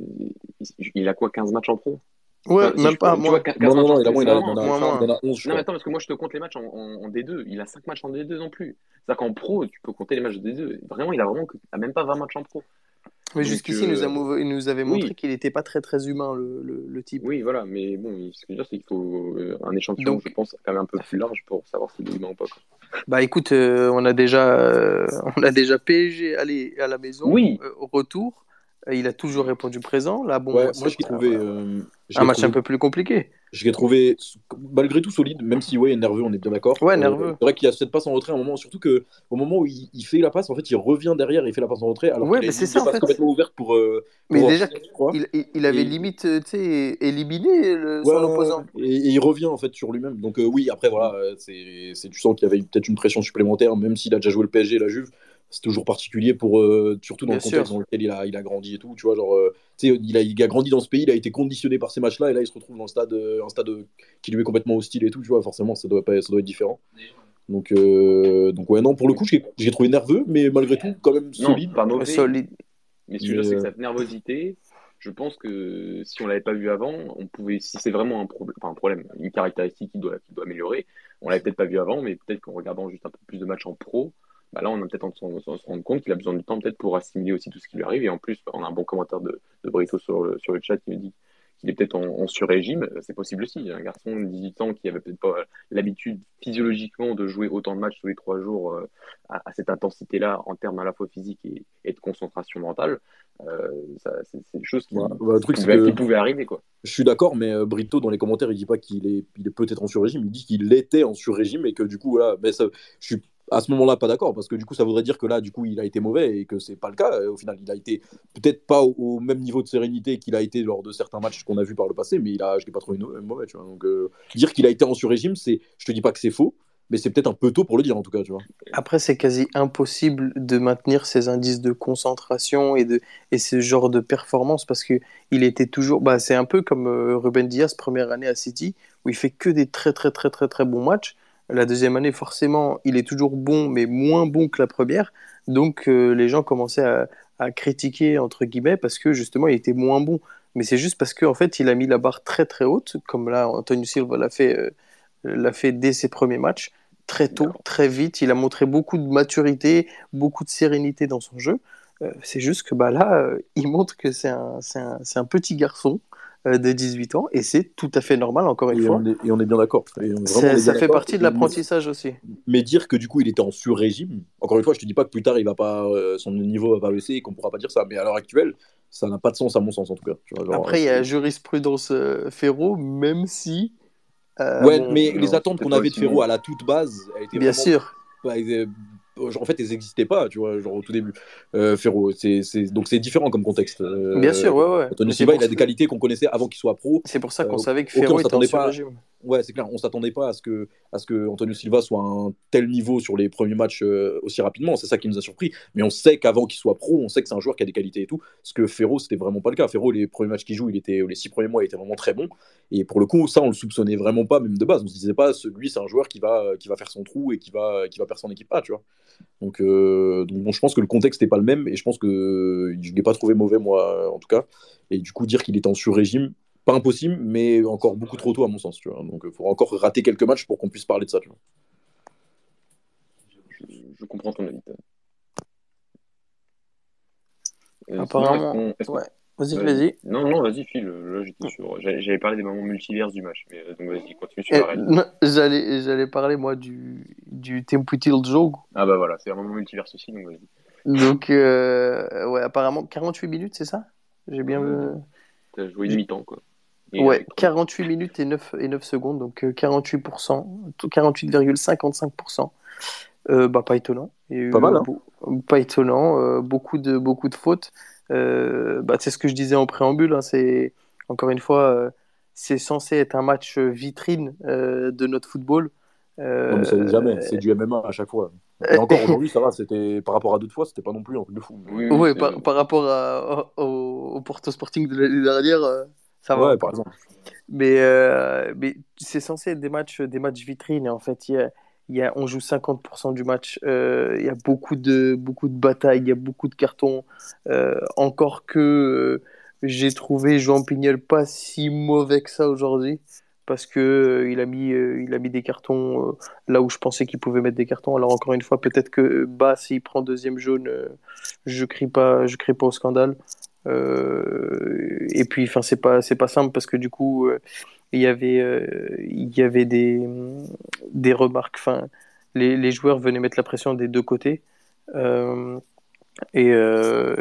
il a quoi, 15 matchs en pro? Ouais, Enfin, si même pas, tu moi. vois, 15 Non, non, matchs non, en il a pro, moins, il c'est a, il vraiment- en a, Moins, moins. il en a 11, je Non, mais attends, parce que moi, je te compte les matchs en, en- en D2. Il a 5 matchs en D2 non plus. C'est-à-dire qu'en pro, tu peux compter les matchs de D2. Vraiment, il a vraiment que- il a même pas 20 matchs en pro. Mais jusqu'ici, il nous, euh, mou- il nous avait oui. montré qu'il n'était pas très très humain, le, le, le type. Oui, voilà, mais bon, ce que je veux dire, c'est qu'il faut euh, un échantillon, Donc- je pense, quand même un peu plus large pour savoir s'il est humain ou pas. quoi. Bah écoute, euh, on a déjà, euh, on a déjà PSG aller à la maison, Oui. euh, au retour. Euh, il a toujours répondu présent. Là, bon, Ouais, moi, je trouvé, euh, je un match trouvé un peu plus compliqué. Je l'ai trouvé malgré tout solide, même si ouais, nerveux, on est bien d'accord. Ouais, Euh, nerveux. c'est vrai qu'il y a cette passe en retrait à un moment, surtout que au moment où il, il fait la passe, en fait, il revient derrière et il fait la passe en retrait. Alors Ouais, mais c'est ça, en fait. complètement ouverte pour. euh, Mais pour déjà, il, avait Et- limite, euh, tu sais, éliminé le- Ouais, son opposant. Et, et il revient en fait sur lui-même. Donc euh, oui, après voilà, euh, c'est, tu sens qu'il y avait peut-être une pression supplémentaire, même s'il a déjà joué le PSG et la Juve. C'est toujours particulier pour euh, surtout dans Bien le contexte sûr. dans lequel il a, il a grandi et tout. Tu vois, genre, euh, tu sais, il a, il a grandi dans ce pays, il a été conditionné par ces matchs-là, et là il se retrouve dans un stade, euh, un stade euh, qui lui est complètement hostile et tout. Tu vois, forcément, ça doit, pas, ça doit être différent. Donc, euh, donc ouais, non, pour le coup, j'ai, j'ai trouvé nerveux, mais malgré tout, quand même Non, solide. pas Euh, mauvais. solide. Mais ce que je c'est que cette nervosité, je pense que si on l'avait pas vu avant, on pouvait, si c'est vraiment un problème, enfin un problème, une caractéristique qui doit, qui doit améliorer, on l'avait peut-être pas vu avant, mais peut-être qu'en regardant juste un peu plus de matchs en pro, bah là, on a peut-être en train de se rendre compte qu'il a besoin du temps peut-être pour assimiler aussi tout ce qui lui arrive. Et en plus, on a un bon commentaire de, de Brito sur le, sur le chat qui nous dit qu'il est peut-être en, en sur-régime. C'est possible aussi. Un garçon de 18 ans qui avait peut-être pas l'habitude physiologiquement de jouer autant de matchs tous les trois jours euh, à, à cette intensité-là en termes à la fois physique et, et de concentration mentale, euh, c'est, des choses qui, bah, truc, qui qui pouvaient arriver. Quoi. Je suis d'accord, mais euh, Brito, dans les commentaires, il dit pas qu'il est, il est peut-être en sur-régime, il dit qu'il était en sur-régime et que du coup, voilà, mais ça, je suis à ce moment-là pas d'accord parce que du coup, ça voudrait dire que là, du coup, il a été mauvais et que c'est pas le cas. Au final, il a été peut-être pas au, au même niveau de sérénité qu'il a été lors de certains matchs qu'on a vus par le passé, mais il a, je l'ai pas trouvé mauvais. Donc, euh, dire qu'il a été en sur-régime, c'est, je te dis pas que c'est faux, mais c'est peut-être un peu tôt pour le dire en tout cas, tu vois. Après, c'est quasi impossible de maintenir ces indices de concentration et, de, et ce genre de performance parce que il était toujours. Bah, c'est un peu comme euh, Ruben Diaz, première année à City, où il fait que des très, très, très, très, très bons matchs. La deuxième année, forcément, il est toujours bon, mais moins bon que la première. Donc, euh, les gens commençaient à, à critiquer, entre guillemets, parce que justement, il était moins bon. Mais c'est juste parce qu'en fait, il a mis la barre très, très haute, comme là, Antonio Silva l'a fait, euh, l'a fait dès ses premiers matchs très tôt, très vite. Il a montré beaucoup de maturité, beaucoup de sérénité dans son jeu. Euh, c'est juste que bah, là, il montre que c'est un, petit garçon de 18 ans et c'est tout à fait normal, encore une Et fois. on, est, et on est bien d'accord. Ça fait partie de l'apprentissage aussi. Mais dire que du coup il était en sur-régime, encore une fois, je te dis pas que plus tard il va pas, euh, son niveau va pas baisser et qu'on pourra pas dire ça, mais à l'heure actuelle, ça n'a pas de sens à mon sens en tout cas. tu vois, genre, Après, il y a jurisprudence euh, Ferro, même si. euh, ouais, bon, mais non, les attentes qu'on avait de Ferro à la toute base, bien vraiment sûr. En fait, elles n'existaient pas, tu vois, genre au tout début. Euh, Ferro, c'est, c'est- donc c'est différent comme contexte. Euh, Bien sûr, ouais, ouais. C'est Silva, il a des qualités qu'on connaissait avant qu'il soit pro. C'est pour ça qu'on Euh, savait que Ferro était en s'attendait pas. Ouais, c'est clair, on s'attendait pas à ce que à ce que Antonio Silva soit à un tel niveau sur les premiers matchs euh, aussi rapidement. C'est ça qui nous a surpris. Mais on sait qu'avant qu'il soit pro, on sait que c'est un joueur qui a des qualités et tout. Ce que Ferro, c'était vraiment pas le cas. Ferro, les premiers matchs qu'il joue, il était les six premiers mois, il était vraiment très bon. Et pour le coup, ça, on le soupçonnait vraiment pas, même de base. On se disait pas, lui, c'est un joueur qui va qui va faire son trou et qui va qui va faire son équipe pas, tu vois. Donc, euh, donc bon, je pense que le contexte n'est pas le même et je pense que je l'ai pas trouvé mauvais moi, en tout cas. Et du coup, dire qu'il était en sur-régime, pas impossible, mais encore beaucoup trop tôt à mon sens. Tu vois. Donc, il faudra encore rater quelques matchs pour qu'on puisse parler de ça. Tu vois. Je, je comprends ton avis. Euh, Apparemment, sinon, est-ce qu'on- est-ce qu'on- ouais. Vas-y, Vas-y. vas-y. Non, non, vas-y, Phil. Là, j'étais sur... j'avais parlé des moments multivers du match. Mais, euh, donc, vas-y, continue sur Eh, la règle. non, J'allais, j'allais parler, moi, du, du tempo jogo. Ah, bah voilà, c'est un moment multivers aussi, donc vas-y. Donc, euh, ouais, apparemment, 48 minutes, c'est ça? J'ai bien. Ouais. T'as joué mi-temps, quoi. Et Ouais, avec- 48 minutes et 9, et 9 secondes, donc euh, 48%, tout- 48,55%. Euh, bah, pas étonnant. Eu, Pas mal, hein. pas étonnant. euh, beaucoup, de, beaucoup de fautes. Euh, bah, c'est ce que je disais en préambule. hein, c'est, encore une fois, euh, c'est censé être un match vitrine euh, de notre football. Euh, Non, mais jamais, c'est du MMA à chaque fois. Et encore aujourd'hui, ça va, c'était par rapport à d'autres fois, c'était pas non plus un truc de fou. Oui, Ouais, par, par rapport à, au, au Porto Sporting de l'année dernière, ça va. Ouais, par exemple. Mais, euh, mais c'est censé être des matchs, des matchs vitrines. Et en fait, il y a, il y a, on joue 50% du match. Euh, il y a beaucoup de, beaucoup de batailles, il y a beaucoup de cartons. Euh, encore que euh, j'ai trouvé Jean Pignel pas si mauvais que ça aujourd'hui. Parce que il a mis, a mis des cartons là où je pensais qu'il pouvait mettre des cartons. Alors encore une fois, peut-être que Bas, s'il prend deuxième jaune, je crie crie pas au scandale. Euh, et puis, enfin, c'est pas, c'est pas simple parce que du coup, euh, il y avait, euh, il y avait des, des remarques. Enfin, les, les joueurs venaient mettre la pression des deux côtés. Et,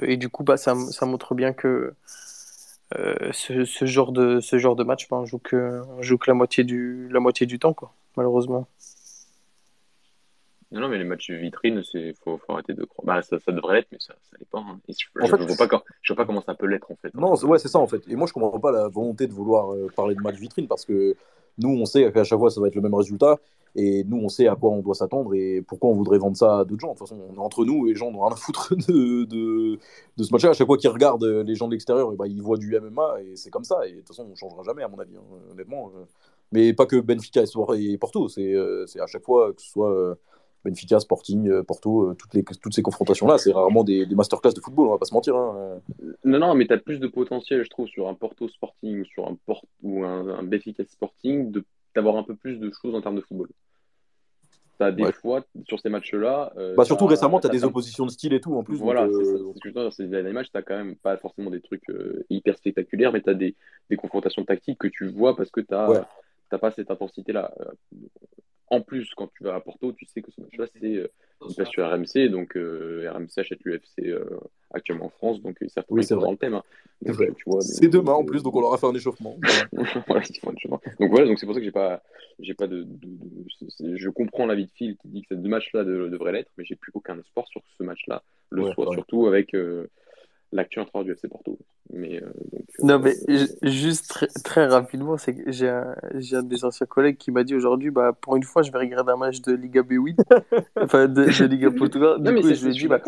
et du coup, bah, ça, ça montre bien que ce, genre de, ce genre de match, on joue que, on joue que la moitié du, la moitié du temps, quoi, malheureusement. Non, non, mais les matchs vitrines, c'est faut, faut arrêter de croire. Bah, ça, ça devrait l'être, mais ça, ça l'est pas. hein. Je, En je, fait, je vois pas quand- je vois pas comment ça peut l'être en fait. Non, c'est- ouais, c'est ça en fait. Et moi, je comprends pas la volonté de vouloir euh, parler de match vitrine parce que nous, on sait qu'à chaque fois, ça va être le même résultat. Et nous, on sait à quoi on doit s'attendre et pourquoi on voudrait vendre ça à d'autres gens. De toute façon, on est entre nous et les gens n'ont rien à foutre de, de, de ce match-là. À chaque fois qu'ils regardent les gens de l'extérieur, eh ben, ils voient du MMA et c'est comme ça. Et de toute façon, on ne changera jamais, à mon avis, hein, honnêtement. euh. Mais pas que Benfica et Porto. C'est euh, c'est à chaque fois que ce soit Benfica, Sporting, euh, Porto, euh, toutes, les, toutes ces confrontations-là, c'est rarement des, des masterclass de football, on va pas se mentir. hein. Non, non, mais t'as plus de potentiel, je trouve, sur un Porto Sporting ou sur un Port ou un, un Benfica Sporting, d'avoir un peu plus de choses en termes de football. T'as des Ouais. fois sur ces matchs-là. euh, Bah, surtout récemment, tu as des oppositions de style et tout en plus. Voilà, c'est euh, ce que je veux dire, dans ces derniers matchs, t'as quand même pas forcément des trucs euh, hyper spectaculaires, mais t'as des, des confrontations tactiques que tu vois parce que Ouais. t'as pas cette intensité-là. En plus, quand tu vas à Porto, tu sais que ce match-là, c'est euh, une place sur RMC, donc euh, RMC achète l'UFC euh, actuellement en France, donc ils savent Oui, c'est dans le thème. hein. C'est Donc, vrai. euh, tu vois, C'est donc, demain en plus, donc on leur a fait un échauffement. voilà, ils font un chemin. Donc voilà, donc c'est pour ça que j'ai pas, j'ai pas de, je comprends l'avis de Phil qui dit que ces deux matchs-là de- devraient l'être, mais j'ai plus aucun espoir sur ce match-là le Ouais, pareil. surtout avec euh, l'actu intérieur du FC Porto. Mais euh, donc, euh, Non, mais euh, ju- juste très, très rapidement, c'est que j'ai un, j'ai un des anciens collègues qui m'a dit aujourd'hui, bah, pour une fois, je vais regarder un match de Liga B8, enfin de, de Liga Portugal. Du non, coup, c'est- je lui ai dit, bah,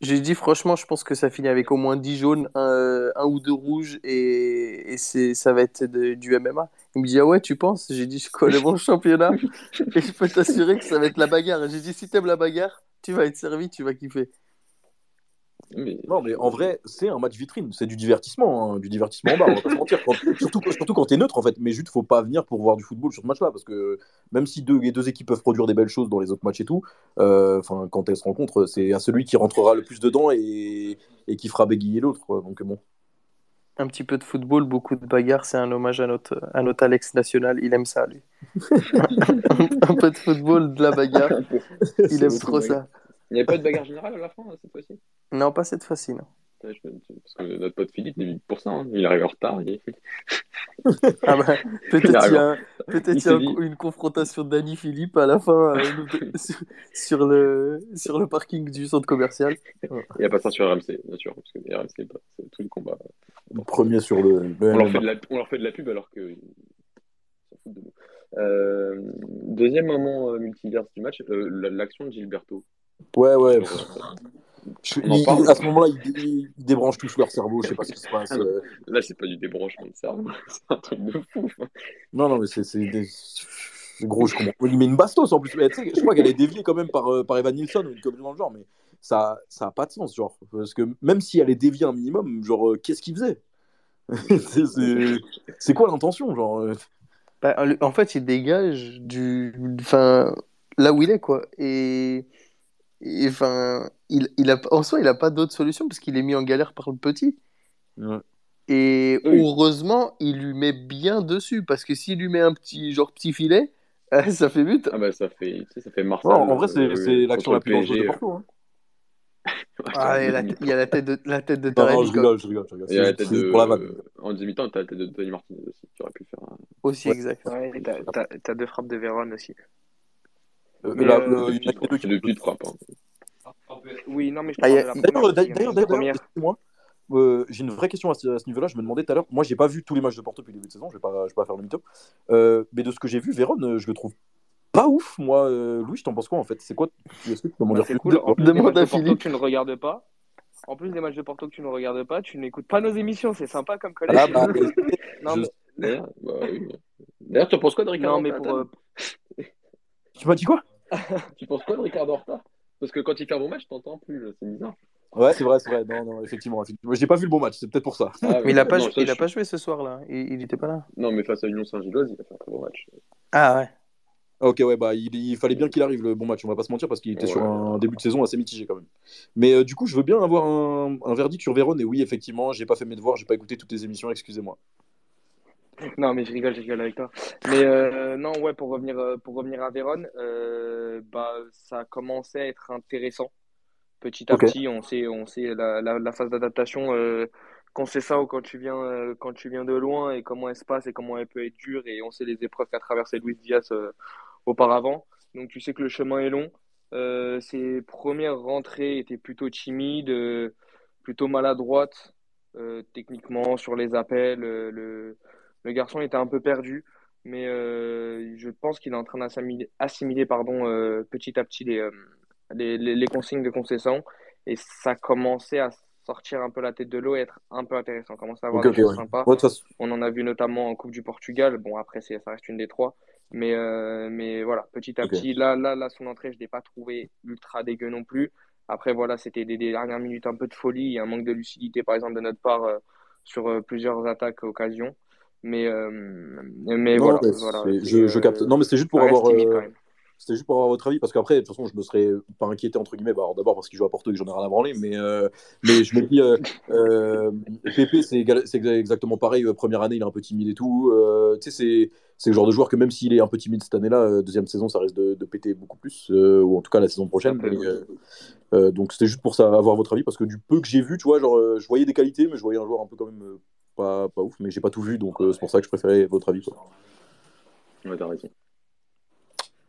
j'ai dit, franchement, je pense que ça finit avec au moins 10 jaunes, un, un ou deux rouges, et, et c'est, ça va être de- du MMA. Il me dit, ah ouais, tu penses? J'ai dit, je connais mon championnat, et je peux t'assurer que ça va être la bagarre. J'ai dit, si t'aimes la bagarre, tu vas être servi, tu vas kiffer. Mais, Non, mais en vrai, c'est un match vitrine, c'est du divertissement, hein, du divertissement en bas, on va pas se mentir. Quand- surtout, surtout quand t'es neutre, en fait. Mais juste, faut pas venir pour voir du football sur ce match-là, parce que même si deux, les deux équipes peuvent produire des belles choses dans les autres matchs et tout, euh, enfin, quand elles se rencontrent, c'est à celui qui rentrera le plus dedans et, et qui fera bégayer l'autre. Donc bon. Un petit peu de football, beaucoup de bagarres, c'est un hommage à notre, à notre Alex national. Il aime ça, lui. un peu de football, de la bagarre. Il aime trop ça. Il n'y avait pas de bagarre générale à la fin, cette fois-ci Non, pas cette fois-ci, non. Ouais, je- Parce que notre pote Philippe vite pour ça, hein. il arrive en retard. Il... Ah bah, peut-être Il il y a, peut-être Il il y a s'est dit- une confrontation d'Annie Philippe à la fin euh, sur, sur le, sur le parking du centre commercial. Il n'y a pas ça sur RMC, bien sûr, parce que RMC, c'est pas- c'est tous les combats. Le premier sur le. le On leur, fait de la, on leur fait de la pub alors qu'ils s'en foutent de nous. Euh, deuxième moment euh, multiverse du match, euh, la- l'action de Gilberto. Ouais, ouais. Je- il- parle. à ce moment-là, ils, ils débranchent tous leur cerveau, je sais pas ce qui se passe. Ah euh. là, c'est pas du débranchement de cerveau, c'est un truc de fou. Non, non, mais c'est des. Gros, je comprends. Il met une bastos en plus. Mais, je crois qu'elle est déviée quand même par, euh, par Evan Nilsson ou une connerie dans le genre, mais ça ça a pas de sens, genre. Parce que même si elle est déviée un minimum, genre, euh, qu'est-ce qu'il faisait? C'est- quoi l'intention, genre euh, Bah, en fait, il dégage du, enfin, là où il est, quoi. Et, et, enfin, il, il a, en soi, il a pas d'autre solution parce qu'il est mis en galère par le petit. ouais. Et Oui. heureusement, il lui met bien dessus. Parce que s'il lui met un petit, genre, petit filet, euh, ça fait but. Ah bah ça fait, tu sais, ça fait Marseille. Non, en vrai, c'est euh, l'action la plus dangereuse de. Hein. Ah, il y a la tête de, la tête de Non, non, Taremi je rigole, je rigole. Je rigole. Il y a la C'est tête de... pour la vanne. En demi-temps, t'as la tête de Tony Martinez aussi, qui aurait pu faire un... aussi Ouais. exact. Ouais, t'as, t'as, t'as deux frappes de Véron aussi. Euh, Mais, là, euh, il y en a deux qui petites frappes. Hein. Oui, non, mais je Ah, D'ailleurs, d'ailleurs, d'ailleurs, excusez-moi, euh, j'ai une vraie question à ce, niveau-là. Je me demandais tout à l'heure. Moi, j'ai pas vu tous les matchs de Porto depuis le début de saison. Je vais pas, je vais pas faire le mytho. Euh, mais de ce que j'ai vu, Véron, je le trouve pas ouf. Moi, euh, Louis, je t'en penses quoi en fait? C'est quoi Est-ce que tu peux m'en Bah, dire cool. En plus des Demande matchs à de Porto Philippe. que tu ne regardes pas. En plus des matchs de Porto que tu ne regardes pas, tu n'écoutes pas nos émissions. C'est sympa comme collègue. Ah, bah, non, je- mais, D'ailleurs, bah, oui. Tu penses quoi de Ricardo non, mais pour. euh, Tu m'as dit quoi? Tu penses quoi de Ricardo Horta Parce que quand il fait un bon match, t'entends plus, là, c'est bizarre. Ouais, c'est vrai, c'est vrai. Non, non, effectivement. effectivement. J'ai pas vu le bon match. C'est peut-être pour ça. Ah, Mais il a pas, non, ça, il a je- pas joué ce soir-là. Il, il était pas là. Non, mais face à Union Saint-Gilloise, il a fait un très bon match. Ah ouais. Ok, ouais, bah, il, il fallait bien qu'il arrive le bon match, on va pas se mentir, parce qu'il était Ouais. sur un début de saison assez mitigé quand même. Mais euh, du coup, je veux bien avoir un, un verdict sur Vérone, et oui, effectivement, j'ai pas fait mes devoirs, j'ai pas écouté toutes les émissions, excusez-moi. Non, mais je rigole, je rigole avec toi. Mais euh, non, ouais, pour revenir, euh, pour revenir à Vérone, euh, bah, ça commençait à être intéressant. Petit à petit, on sait, on sait la, la, la phase d'adaptation. Euh, quand c'est ça ou quand tu viens, euh, quand tu viens de loin et comment elle se passe et comment elle peut être dure et on sait les épreuves qu'a traversé Luis Diaz auparavant. Donc tu sais que le chemin est long. Ses premières rentrées étaient plutôt timides, plutôt maladroites techniquement sur les appels. le, le garçon était un peu perdu, mais euh, je pense qu'il est en train d'assimiler assimiler, pardon, euh, petit à petit les, euh, les, les, les consignes de concession et ça commençait à sortir un peu la tête de l'eau et être un peu intéressant. On commence à avoir Ok, des ok, choses ouais. sympas. Ouais, On en a vu notamment en Coupe du Portugal. Bon, après, ça reste une des trois. Mais, euh, mais voilà, petit à petit, là, là, là, son entrée, je ne l'ai pas trouvé ultra dégueu non plus. Après, voilà, c'était des, des dernières minutes un peu de folie et un manque de lucidité, par exemple, de notre part euh, sur euh, plusieurs attaques occasions. Mais, euh, mais non, voilà, mais je, je euh, capte. Non, mais c'est juste pour avoir. euh. C'était juste pour avoir votre avis, parce qu'après, de toute façon, je me serais pas inquiété, entre guillemets, bah, d'abord parce qu'il joue à Porto et que j'en ai rien à branler, mais, euh, mais je me dis, euh, euh, Pépé, c'est exactement pareil, première année, il est un peu timide et tout, tu sais, c'est le genre de joueur que même s'il est un peu timide cette année-là, deuxième saison, ça risque de, de péter beaucoup plus, ou en tout cas la saison prochaine. Mais, oui. donc c'était juste pour ça, avoir votre avis, parce que du peu que j'ai vu, tu vois, genre, je voyais des qualités, mais je voyais un joueur un peu quand même pas, pas ouf, mais j'ai pas tout vu, donc euh, c'est pour ça que je préférais votre avis. Quoi. Ouais, t'as raison.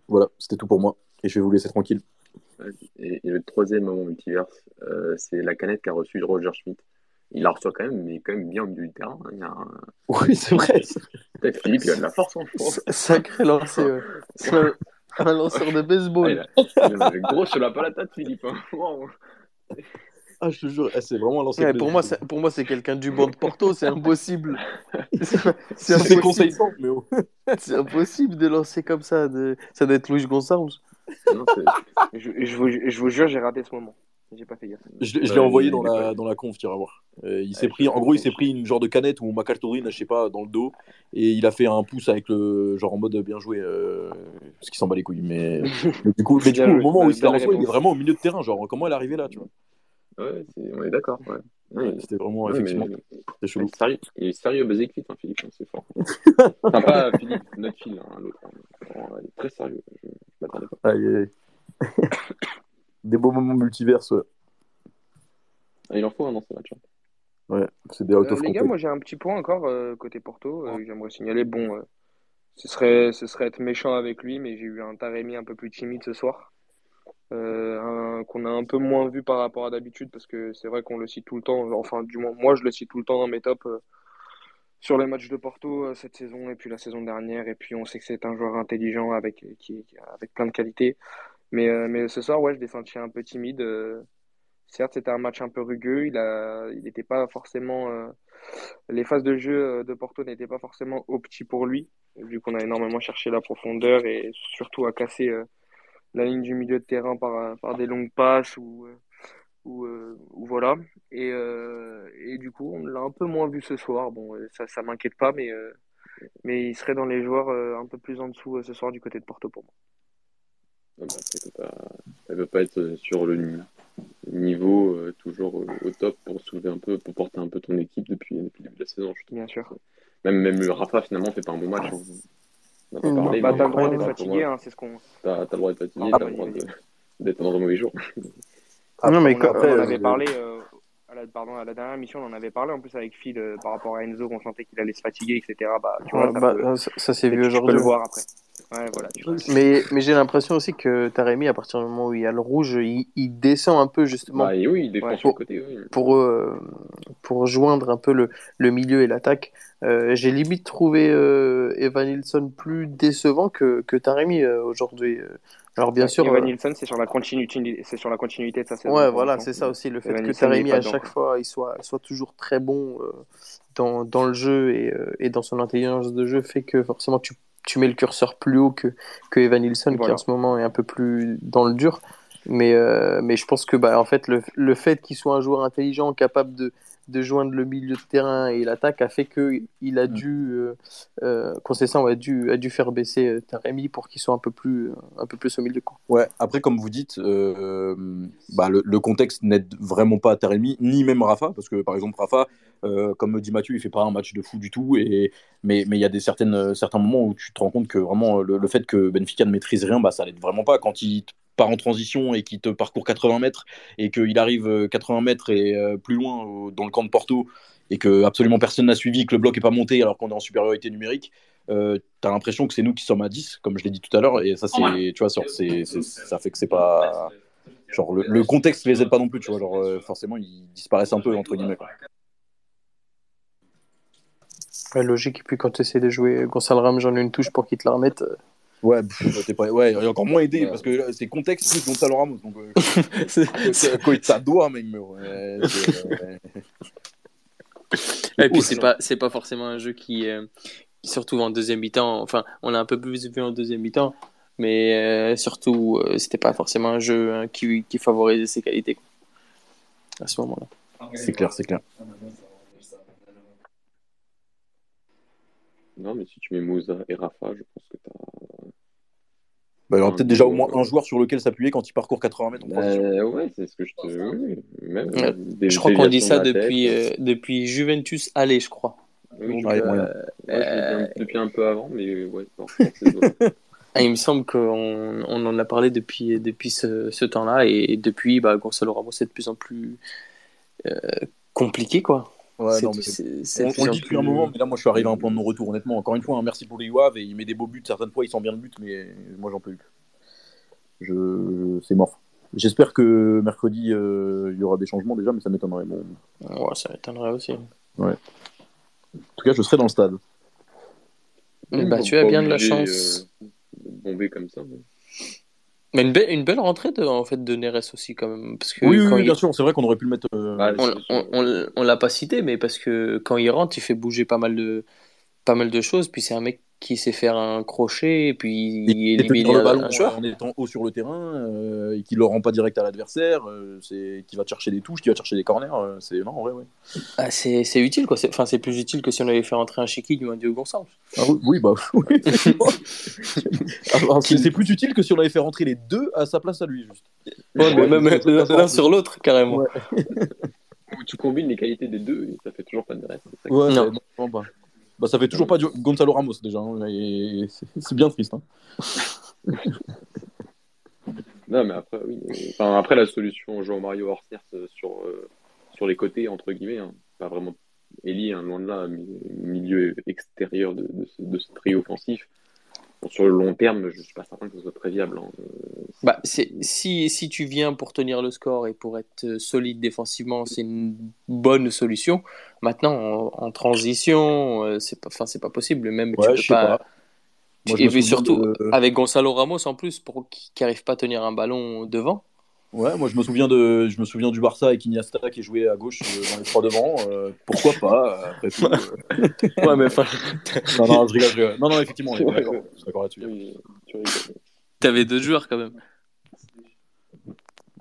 Voilà, c'était tout pour moi, et je vais vous laisser tranquille. Et, et le troisième moment multiverse, euh, c'est la canette qu'a reçue Roger Schmidt. Il la reçoit quand même, mais quand même bien au milieu du terrain. hein. Il y a un... Oui, c'est vrai. Peut-être Philippe, il a de la force en France. Sacré lancé. ouais. Un, lanceur de Ah, baseball. il, a... il a gros sur la patate, Philippe. hein. Wow. Ah, je te jure, eh, c'est vraiment un lancer Ouais, pour, moi, c'est, pour moi, c'est quelqu'un du banc de Porto, c'est impossible. C'est impossible. conseil simple, mais oh. C'est impossible de lancer comme ça. De... Ça doit être Luis Gonçalves. Non, Je, je vous, je vous jure, j'ai raté ce moment. J'ai pas fait gaffe. Je, l'ai- je Ouais, l'ai envoyé dans la, dans la conf, tu iras voir. Euh, il Ouais, s'est pris, en gros, il s'est pris une genre de canette ou McAlturine, je sais pas, dans le dos, et il a fait un pouce avec le genre en mode bien joué, euh, parce qu'il s'en bat les couilles. Mais, mais du coup, mais du Bien coup au moment où il se la belle reçoit, il est vraiment au milieu de terrain. Genre, comment elle est arrivée là, tu vois? Ouais, on est d'accord. Ouais. Ouais, C'était vraiment, ouais, mais- effectivement, chelou. Sérieux, il est sérieux basic fit, hein, Philippe, hein, c'est fort. enfin, pas Philippe, notre fille, hein, l'autre. hein. Il est très sérieux. Je, je m'attendais pas. Aïe, aïe, aïe. Des beaux moments multiverses, ouais. Ah, il en faut un dans ce match. Ouais, c'est des out Euh, of les gars, moi j'ai un petit point encore euh, côté Porto. euh, que J'aimerais signaler. Bon, euh, ce serait, ce serait être méchant avec lui, mais j'ai eu un Taremi un peu plus timide ce soir. Euh, qu'on a un peu moins vu par rapport à d'habitude, parce que c'est vrai qu'on le cite tout le temps. Enfin, du moins, moi je le cite tout le temps dans mes tops euh, sur les matchs de Porto euh, cette saison et puis la saison dernière. Et puis on sait que c'est un joueur intelligent avec, qui, avec plein de qualités. Mais, mais ce soir, ouais, je l'ai senti un peu timide. Certes, c'était un match un peu rugueux. Il il n'était pas forcément. les phases de jeu de Porto n'étaient pas forcément au petit pour lui, vu qu'on a énormément cherché la profondeur et surtout à casser la ligne du milieu de terrain par, euh, par des longues passes ou, euh, ou, euh, ou voilà. Et, et du coup, on l'a un peu moins vu ce soir. Bon, ça, ça m'inquiète pas, mais, mais il serait dans les joueurs un peu plus en dessous ce soir du côté de Porto pour moi. Ah bah, elle, peut elle peut pas être sur le nul. niveau euh, toujours au, au top pour soulever un peu, pour porter un peu ton équipe depuis, depuis le début de la saison. Je. Bien sûr. Même, même Rafa, finalement, fait pas un bon match. Parlé, Bah, mais t'as le droit d'être fatigué, hein, c'est ce qu'on. T'as t'as le droit d'être fatigué, Ah, t'as le bah, droit d'être dans un mauvais jour. non, mais on, euh, avait parlé. euh, à la, pardon, à la dernière émission, on en avait parlé en plus avec Phil euh, par rapport à Enzo, qu'on sentait qu'il allait se fatiguer, etc. Bah, tu vois, Ouais, ça, bah, peut- ça, ça s'est tu vu peux aujourd'hui. le voir après. Ouais, voilà. Tu vois. Mais, mais j'ai l'impression aussi que Taremi, à partir du moment où il y a le rouge, il, il descend un peu justement Bah, et oui, il défend Ouais. sur le côté. Oui. pour, euh, pour joindre un peu le, le milieu et l'attaque. Euh, j'ai limite trouvé euh, Evan Nilsson plus décevant que, que Taremi euh, aujourd'hui. Alors bien sûr, Evan euh, Nilsson, c'est sur la continuité, c'est sur la continuité de sa saison. ouais, voilà, c'est ça aussi, le fait Evan que Taremi à chaque fois il soit, soit toujours très bon euh, dans, dans le jeu et, euh, et dans son intelligence de jeu fait que forcément tu, tu mets le curseur plus haut que, que Evan Nilsson qui en ce moment est un peu plus dans le dur. Mais, euh, mais je pense que bah, en fait, le, le fait qu'il soit un joueur intelligent, capable de, de joindre le milieu de terrain et l'attaque, a fait qu'il a Mm. dû, euh, euh, Conceição a dû, a dû faire baisser euh, Taremi pour qu'il soit un peu plus, un peu plus au milieu. Quoi. Ouais, après, comme vous dites, euh, bah, le, le contexte n'aide vraiment pas Taremi, ni même Rafa, parce que par exemple, Rafa, euh, comme me dit Mathieu, il fait pas un match de fou du tout, et, mais mais il y a des certaines, certains moments où tu te rends compte que vraiment le, le fait que Benfica ne maîtrise rien, bah, ça l'aide vraiment pas. Quand il part en transition et qu'il te parcourt 80 mètres, et qu'il arrive euh, 80 mètres et euh, plus loin au- dans le camp de Porto, et que absolument personne n'a suivi, que le bloc est pas monté alors qu'on est en supériorité numérique, euh, t'as l'impression que c'est nous qui sommes à 10, comme je l'ai dit tout à l'heure, et ça, c'est, tu vois, genre, c'est, c'est- ça fait que c'est pas. Genre, le, le contexte les aide pas non plus, tu vois, genre, euh, forcément, ils disparaissent un peu, entre guillemets. quoi. Ouais, logique. Et puis quand tu essaies de jouer Gonçalo Ramos, j'en ai une touche pour qu'il te la remette. Ouais, pff, t'es pas... ouais, et encore moins aidé, parce que c'est contexte plus Gonzalo Ramos, donc, euh, ça doit, même. Ouais, c'est, euh, Et puis c'est pas c'est pas forcément un jeu qui, euh, qui surtout en deuxième mi-temps. Enfin, on l'a un peu plus vu en deuxième mi-temps, mais euh, surtout euh, c'était pas forcément un jeu hein, qui, qui favorisait ses qualités quoi, à ce moment-là. c'est clair, c'est clair. Non, mais si tu mets Moussa et Rafa, je pense que t'as. Bah, il y aura peut-être déjà au moins un joueur sur lequel s'appuyer quand il parcourt 80 mètres en transition. Euh, ouais, c'est ce que je te. Oui, oui. même. Ouais. euh, des Je crois qu'on dit ça depuis tête. euh, depuis Juventus aller, je crois. Oui, je- Ouais, euh, ouais, je depuis un peu avant, mais ouais, non, ah, il me semble qu'on on en a parlé depuis depuis ce, ce temps-là et depuis bah, Gonzalo Ramos c'est de plus en plus euh, compliqué quoi. Ouais, C'est- non, mais c'est- on, on dit depuis un moment, mais là, moi, je suis arrivé à un point de non-retour, honnêtement. Encore une fois, hein, merci pour les UAV, et il met des beaux buts. Certaines fois, il sent bien le but, mais moi, j'en peux plus. Je... C'est mort. J'espère que mercredi, euh, il y aura des changements déjà, mais ça m'étonnerait. Bon. Ouais, ça m'étonnerait aussi. En tout cas, je serai dans le stade. Bah, tu as bien de la chance. euh, de bomber comme ça. mais- Mais une, belle une belle rentrée de, en fait, de Neres aussi, quand même. Parce que Oui, oui, quand oui, il- bien sûr, c'est vrai qu'on aurait pu le mettre. euh, Bah, on, c'est- on, on, on l'a pas cité, mais parce que quand il rentre, il fait bouger pas mal de, pas mal de choses. Puis c'est un mec qui sait faire un crochet, et puis il et élimine tenir le ballon un en étant haut sur le terrain euh, et qui le rend pas direct à l'adversaire, euh, c'est qui va te chercher des touches, qui va chercher des corners, euh, c'est non, en vrai, ouais. Ah, c'est c'est utile, quoi. C'est- Enfin, c'est plus utile que si on avait fait rentrer un Chiqui ou un Diogo Gonçalves. Ah oui, bah oui, effectivement. Alors, c'est c'est plus utile que si on avait fait rentrer les deux à sa place à lui, juste. Ouais, mais Ouais, même l'un l'un sur l'autre, carrément. Ouais. Où tu combines les qualités des deux et ça fait toujours pas de reste. ça Ouais, Non. non, bah. Bah, ça fait toujours pas du- Gonzalo Ramos déjà, hein, et c'est bien triste. Hein. Non, mais après, oui. euh, Enfin, après, la solution Jean Mario Horsters sur, euh, sur les côtés, entre guillemets, hein, pas vraiment Eli, loin de là, mi- milieu extérieur de, de ce, de ce trio offensif. Sur le long terme, je suis pas certain que ce soit très viable. hein. Euh, Bah, c'est- si, si tu viens pour tenir le score et pour être euh, solide défensivement, c'est une bonne solution. Maintenant, en, en transition, euh, c'est pas, enfin, c'est pas possible. Même Ouais, tu peux pas. pas. Moi, je et puis surtout, de- avec Gonzalo Ramos en plus, pour qui n'arrive pas à tenir un ballon devant. Ouais, moi je me souviens de, je me souviens du Barça avec Iniesta qui jouait à gauche euh, dans les trois devant. euh, pourquoi pas après tout. euh. Ouais, mais enfin, Non, non, je rigole, je rigole. Non, non, effectivement, on est d'accord. là-dessus. oui, tu t'avais deux joueurs quand même.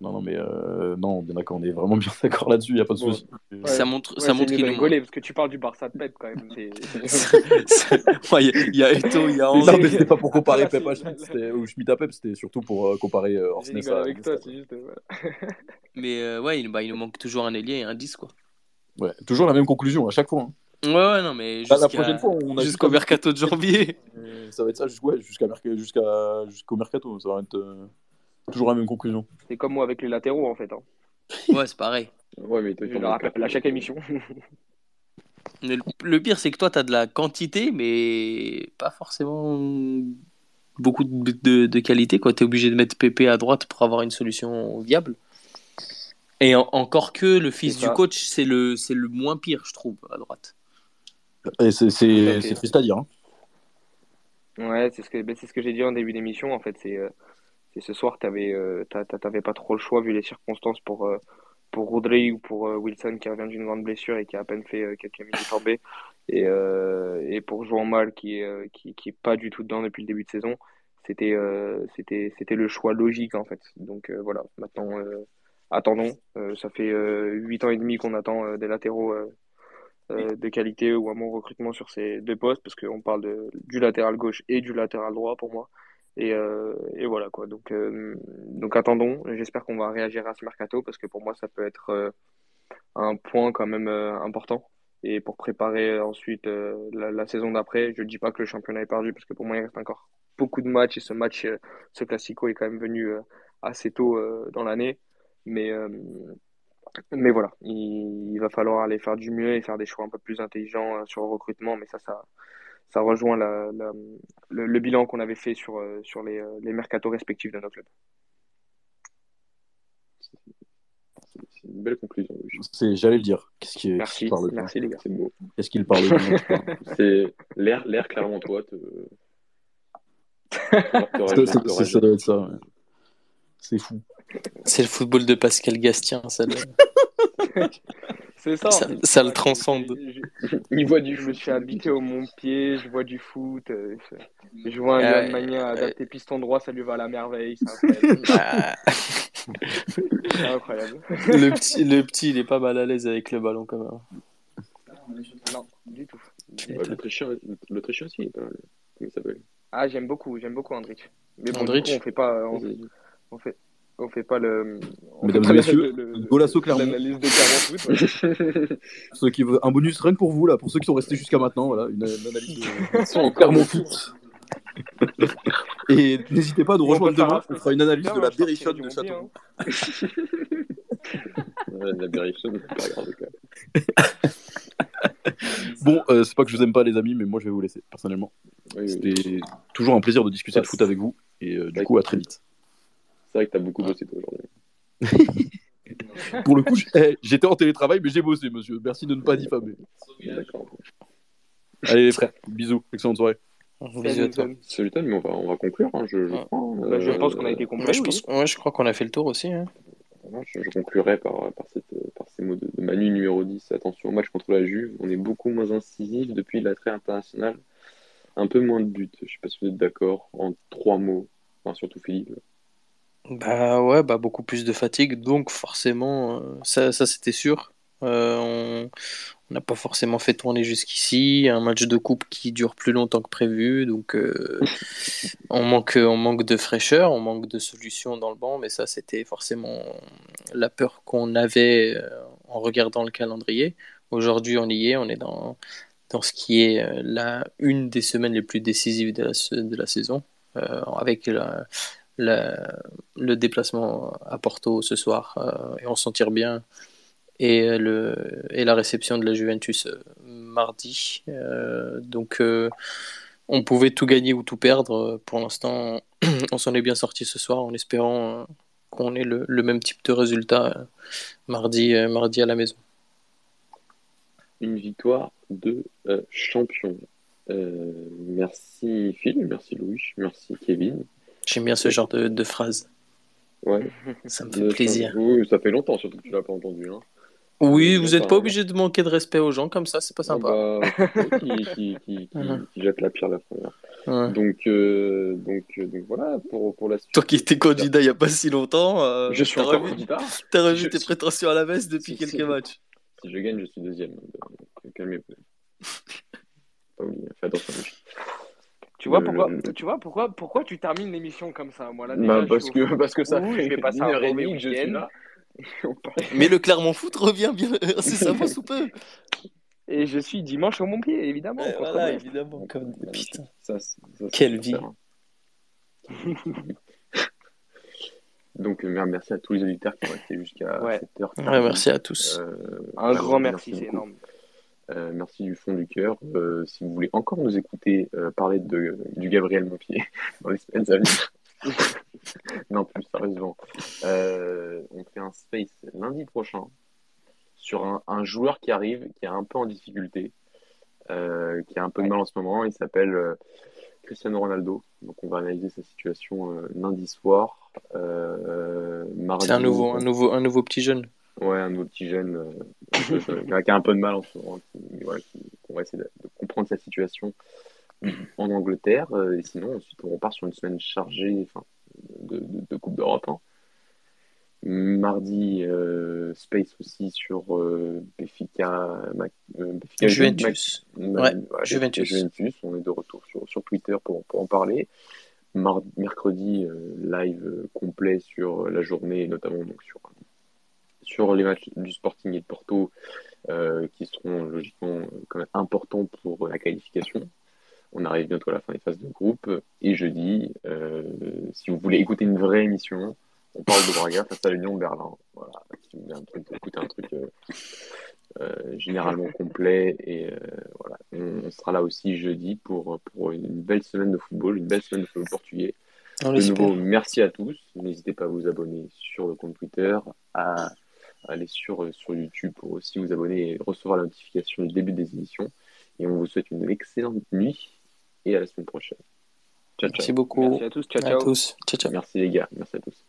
Non, non, mais euh, non, bien d'accord, on est vraiment bien d'accord là-dessus. Il y a pas de souci. Ouais. ça montre, Ouais, ça montre qu'il est rigoler parce que tu parles du Barça de Pep quand même. Il y, a- il y a Eto, il y a Non, Henry. mais c'était pas pour comparer Pep à Schmitt, c'était- ou Schmitt à Pep, c'était surtout pour euh, comparer euh, Orsnes à avec toi, Iniesta. c'est juste. voilà. Mais euh, ouais, il, bah, il nous manque toujours un ailier et un 10, quoi. Ouais, toujours la même conclusion à chaque fois. hein. Ouais, ouais, non, mais Bah, la jusqu'à- prochaine fois, on a jusqu'au mercato de janvier. Ça va être ça jusqu'à ouais, jusqu'à merc- jusqu'à- jusqu'au mercato. Ça va être euh, toujours la même conclusion. C'est comme moi avec les latéraux en fait. hein. Ouais, c'est pareil. Ouais, mais toi, Je le rappelle à chaque émission. Mais le, le pire, c'est que toi, tu as de la quantité, mais pas forcément beaucoup de, de, de qualité. Tu es obligé de mettre PP à droite pour avoir une solution viable. Et en- encore que le fils du coach, c'est le, c'est le moins pire, je trouve, à droite. Et c'est- c'est triste à dire. hein. Ouais, c'est ce que, ben, c'est ce que j'ai dit en début d'émission. En fait, c'est euh, c'est ce soir, t'avais euh, t'a- t'a- t'avais pas trop le choix vu les circonstances pour euh, pour Rodri ou pour euh, Wilson qui revient d'une grande blessure et qui a à peine fait euh, quelques minutes en B et euh, et pour João Mal qui est euh, qui qui est pas du tout dedans depuis le début de saison. C'était euh, le choix logique en fait. Donc euh, voilà. Maintenant, euh, attendons. Euh, ça fait euh, huit ans et demi qu'on attend euh, des latéraux. euh, euh, de qualité ou un bon recrutement sur ces deux postes parce qu'on parle de, du latéral gauche et du latéral droit pour moi. Et, euh, et voilà quoi. Donc, euh, donc attendons. J'espère qu'on va réagir à ce mercato parce que pour moi ça peut être euh, un point quand même important. Et pour préparer ensuite la, saison d'après, je ne dis pas que le championnat est perdu parce que pour moi il reste encore beaucoup de matchs et ce match, ce classico est quand même venu assez tôt dans l'année. Mais, mais voilà, il, il va falloir aller faire du mieux et faire des choix un peu plus intelligents sur le recrutement. Mais ça, ça, ça rejoint la, la- le, le bilan qu'on avait fait sur, euh, sur les, euh, les mercatos respectifs de nos clubs. C'est une belle conclusion. J'allais le dire. Qu'est-ce qui Merci, parle merci les gars. C'est beau. Qu'est-ce qu'il parle C'est l'air, l'air clairement toi. Te... Ça doit être ça. ouais. C'est fou. C'est le football de Pascal Gastien, ça, C'est ça. ça, le transcende. Je, Il voit du je me foot. suis habité au Mont-Pied, je vois du foot. euh, je, vois un Johan ouais, Magnin adapté piston droit, ça lui va à la merveille. C'est incroyable. Ah, C'est incroyable. le, petit, le petit, il est pas mal à l'aise avec le ballon quand même. Non, du tout. L'Autrichien, l'Autrichien aussi, il est pas mal. Comment il s'appelle? Ah, j'aime beaucoup, j'aime beaucoup Andrich. Mais bon, Andrich du coup, on fait pas, on fait, on fait pas le. on Mesdames fait et pas messieurs, le- le- le- Golasso Clermont. L'analyse de. Ceux qui veulent un bonus rien que pour vous là, pour ceux qui sont restés jusqu'à maintenant, voilà, une, une analyse de Ils sont encore Clermont Foot. Et n'hésitez pas à nous rejoindre demain, on fera une analyse de la Berrichonne du de Château. hein. La Berrichonne, c'est pas grave. Bon, euh, c'est pas que je vous aime pas les amis, mais moi je vais vous laisser personnellement. Oui, oui. C'était toujours un plaisir de discuter de foot avec vous et euh, du coup à très vite. C'est vrai que t'as beaucoup bossé toi aujourd'hui. Pour le coup, eh, j'étais en télétravail, mais j'ai bossé, monsieur. Merci de ne pas diffamer. D'accord. Allez les frères, bisous, excellente soirée. Bisous à toi. Salut Tom, mais on va, on va conclure, hein, je, je Ouais. crois. hein. Bah, je Euh, pense qu'on a été complet. Je, oui. pense, ouais, je crois qu'on a fait le tour aussi. hein. Je, je conclurai par, par, cette, par ces mots de, de Manu numéro 10. Attention au match contre la Juve. On est beaucoup moins incisif depuis l'attrait international. Un peu moins de buts. Je sais pas si vous êtes d'accord. En trois mots. Enfin, surtout Philippe. Bah ouais, bah beaucoup plus de fatigue, donc forcément, euh, ça, ça c'était sûr. Euh, on on n'a pas forcément fait tourner jusqu'ici, un match de coupe qui dure plus longtemps que prévu, donc euh, on manque, on manque de fraîcheur, on manque de solutions dans le banc, mais ça c'était forcément la peur qu'on avait en regardant le calendrier. Aujourd'hui on y est, on est dans, dans ce qui est la, une des semaines les plus décisives de la, de la saison, avec la, le déplacement à Porto ce soir euh, et on s'en tire bien et, euh, le, et la réception de la Juventus euh, mardi. Donc on pouvait tout gagner ou tout perdre. Pour l'instant, on s'en est bien sorti ce soir en espérant qu'on ait le, le même type de résultat mardi, mardi à la maison. Une victoire de champion. Merci Phil, merci Louis, merci Kevin. J'aime bien ce genre de, de phrase. Ouais. Ça me fait plaisir. Oui, ça fait longtemps surtout que tu l'as pas entendu. Hein. Oui, Euh, vous n'êtes pas obligé de manquer de respect aux gens comme ça, c'est pas sympa. Ah bah, c'est toi qui, qui, qui, qui, jette la pierre la première. Ouais. Donc, euh, donc, euh, donc voilà pour, pour la suite. Toi qui étais candidat il n'y a pas si longtemps, euh, Je suis revu, candidat. t'as revu Je tes suis- prétentions à la baisse depuis Si, quelques si. matchs. Si je gagne, je suis deuxième. Calmez-vous. Pas oublier, fais attention. Tu vois Le- pourquoi, le- tu vois pourquoi, pourquoi tu termines l'émission comme ça, moi là déjà, Bah, je parce que, parce que ça Ouh, fait je vais passer une un heure et demie que je suis là. Mais le Clermont Foot revient bien incessamment sous peu. Et je suis dimanche au Montpied, évidemment. Contre voilà, évidemment. Comme... Putain. Ça, Quelle vie. hein. Donc, euh, merci à tous les auditeurs qui sont restés jusqu'à Ouais. 7h. Ouais, merci à tous. Un grand merci, c'est énorme. Euh, merci du fond du cœur. Euh, si vous voulez encore nous écouter euh, parler de, du Gabriel Montpied dans les semaines à venir, non plus sérieusement, on fait un space lundi prochain sur un, un joueur qui arrive, qui est un peu en difficulté, qui a un peu de mal en ce moment. Il s'appelle Cristiano Ronaldo. Donc on va analyser sa situation lundi soir. C'est un nouveau, un nouveau, un nouveau petit jeune. Ouais, un autre petit jeune euh, jeune, qui a un peu de mal en ce moment, qui, voilà, qui- qu'on va essayer de, de comprendre sa situation en Angleterre. euh, et sinon, ensuite, on repart sur une semaine chargée enfin, de, de- de Coupe d'Europe. hein. Mardi, euh, Space aussi sur euh, Mac- euh, Benfica Juventus. Mac- Ouais, Benfica Juventus. Juventus. On est de retour sur, sur Twitter pour, pour en parler. Mar- mercredi, euh, live euh, complet sur la journée, notamment donc sur, sur les matchs du Sporting et de Porto, euh, qui seront logiquement euh, quand même importants pour la qualification. On arrive bientôt à la fin des phases de groupe. Et jeudi, euh, si vous voulez écouter une vraie émission, on parle de Braga face à l'Union de Berlin. Voilà. Si vous voulez un truc, écouter un truc euh, généralement complet. Et voilà, on, on sera là aussi jeudi pour, pour une belle semaine de football, une belle semaine de football portugais. De nouveau, merci à tous. N'hésitez pas à vous abonner sur le compte Twitter, à aller sur, sur YouTube pour aussi vous abonner et recevoir la notification du début des émissions. Et on vous souhaite une excellente nuit et à la semaine prochaine. Ciao, ciao. Merci beaucoup Merci à tous. Ciao, à ciao. tous. Ciao, ciao. Merci les gars. Merci à tous.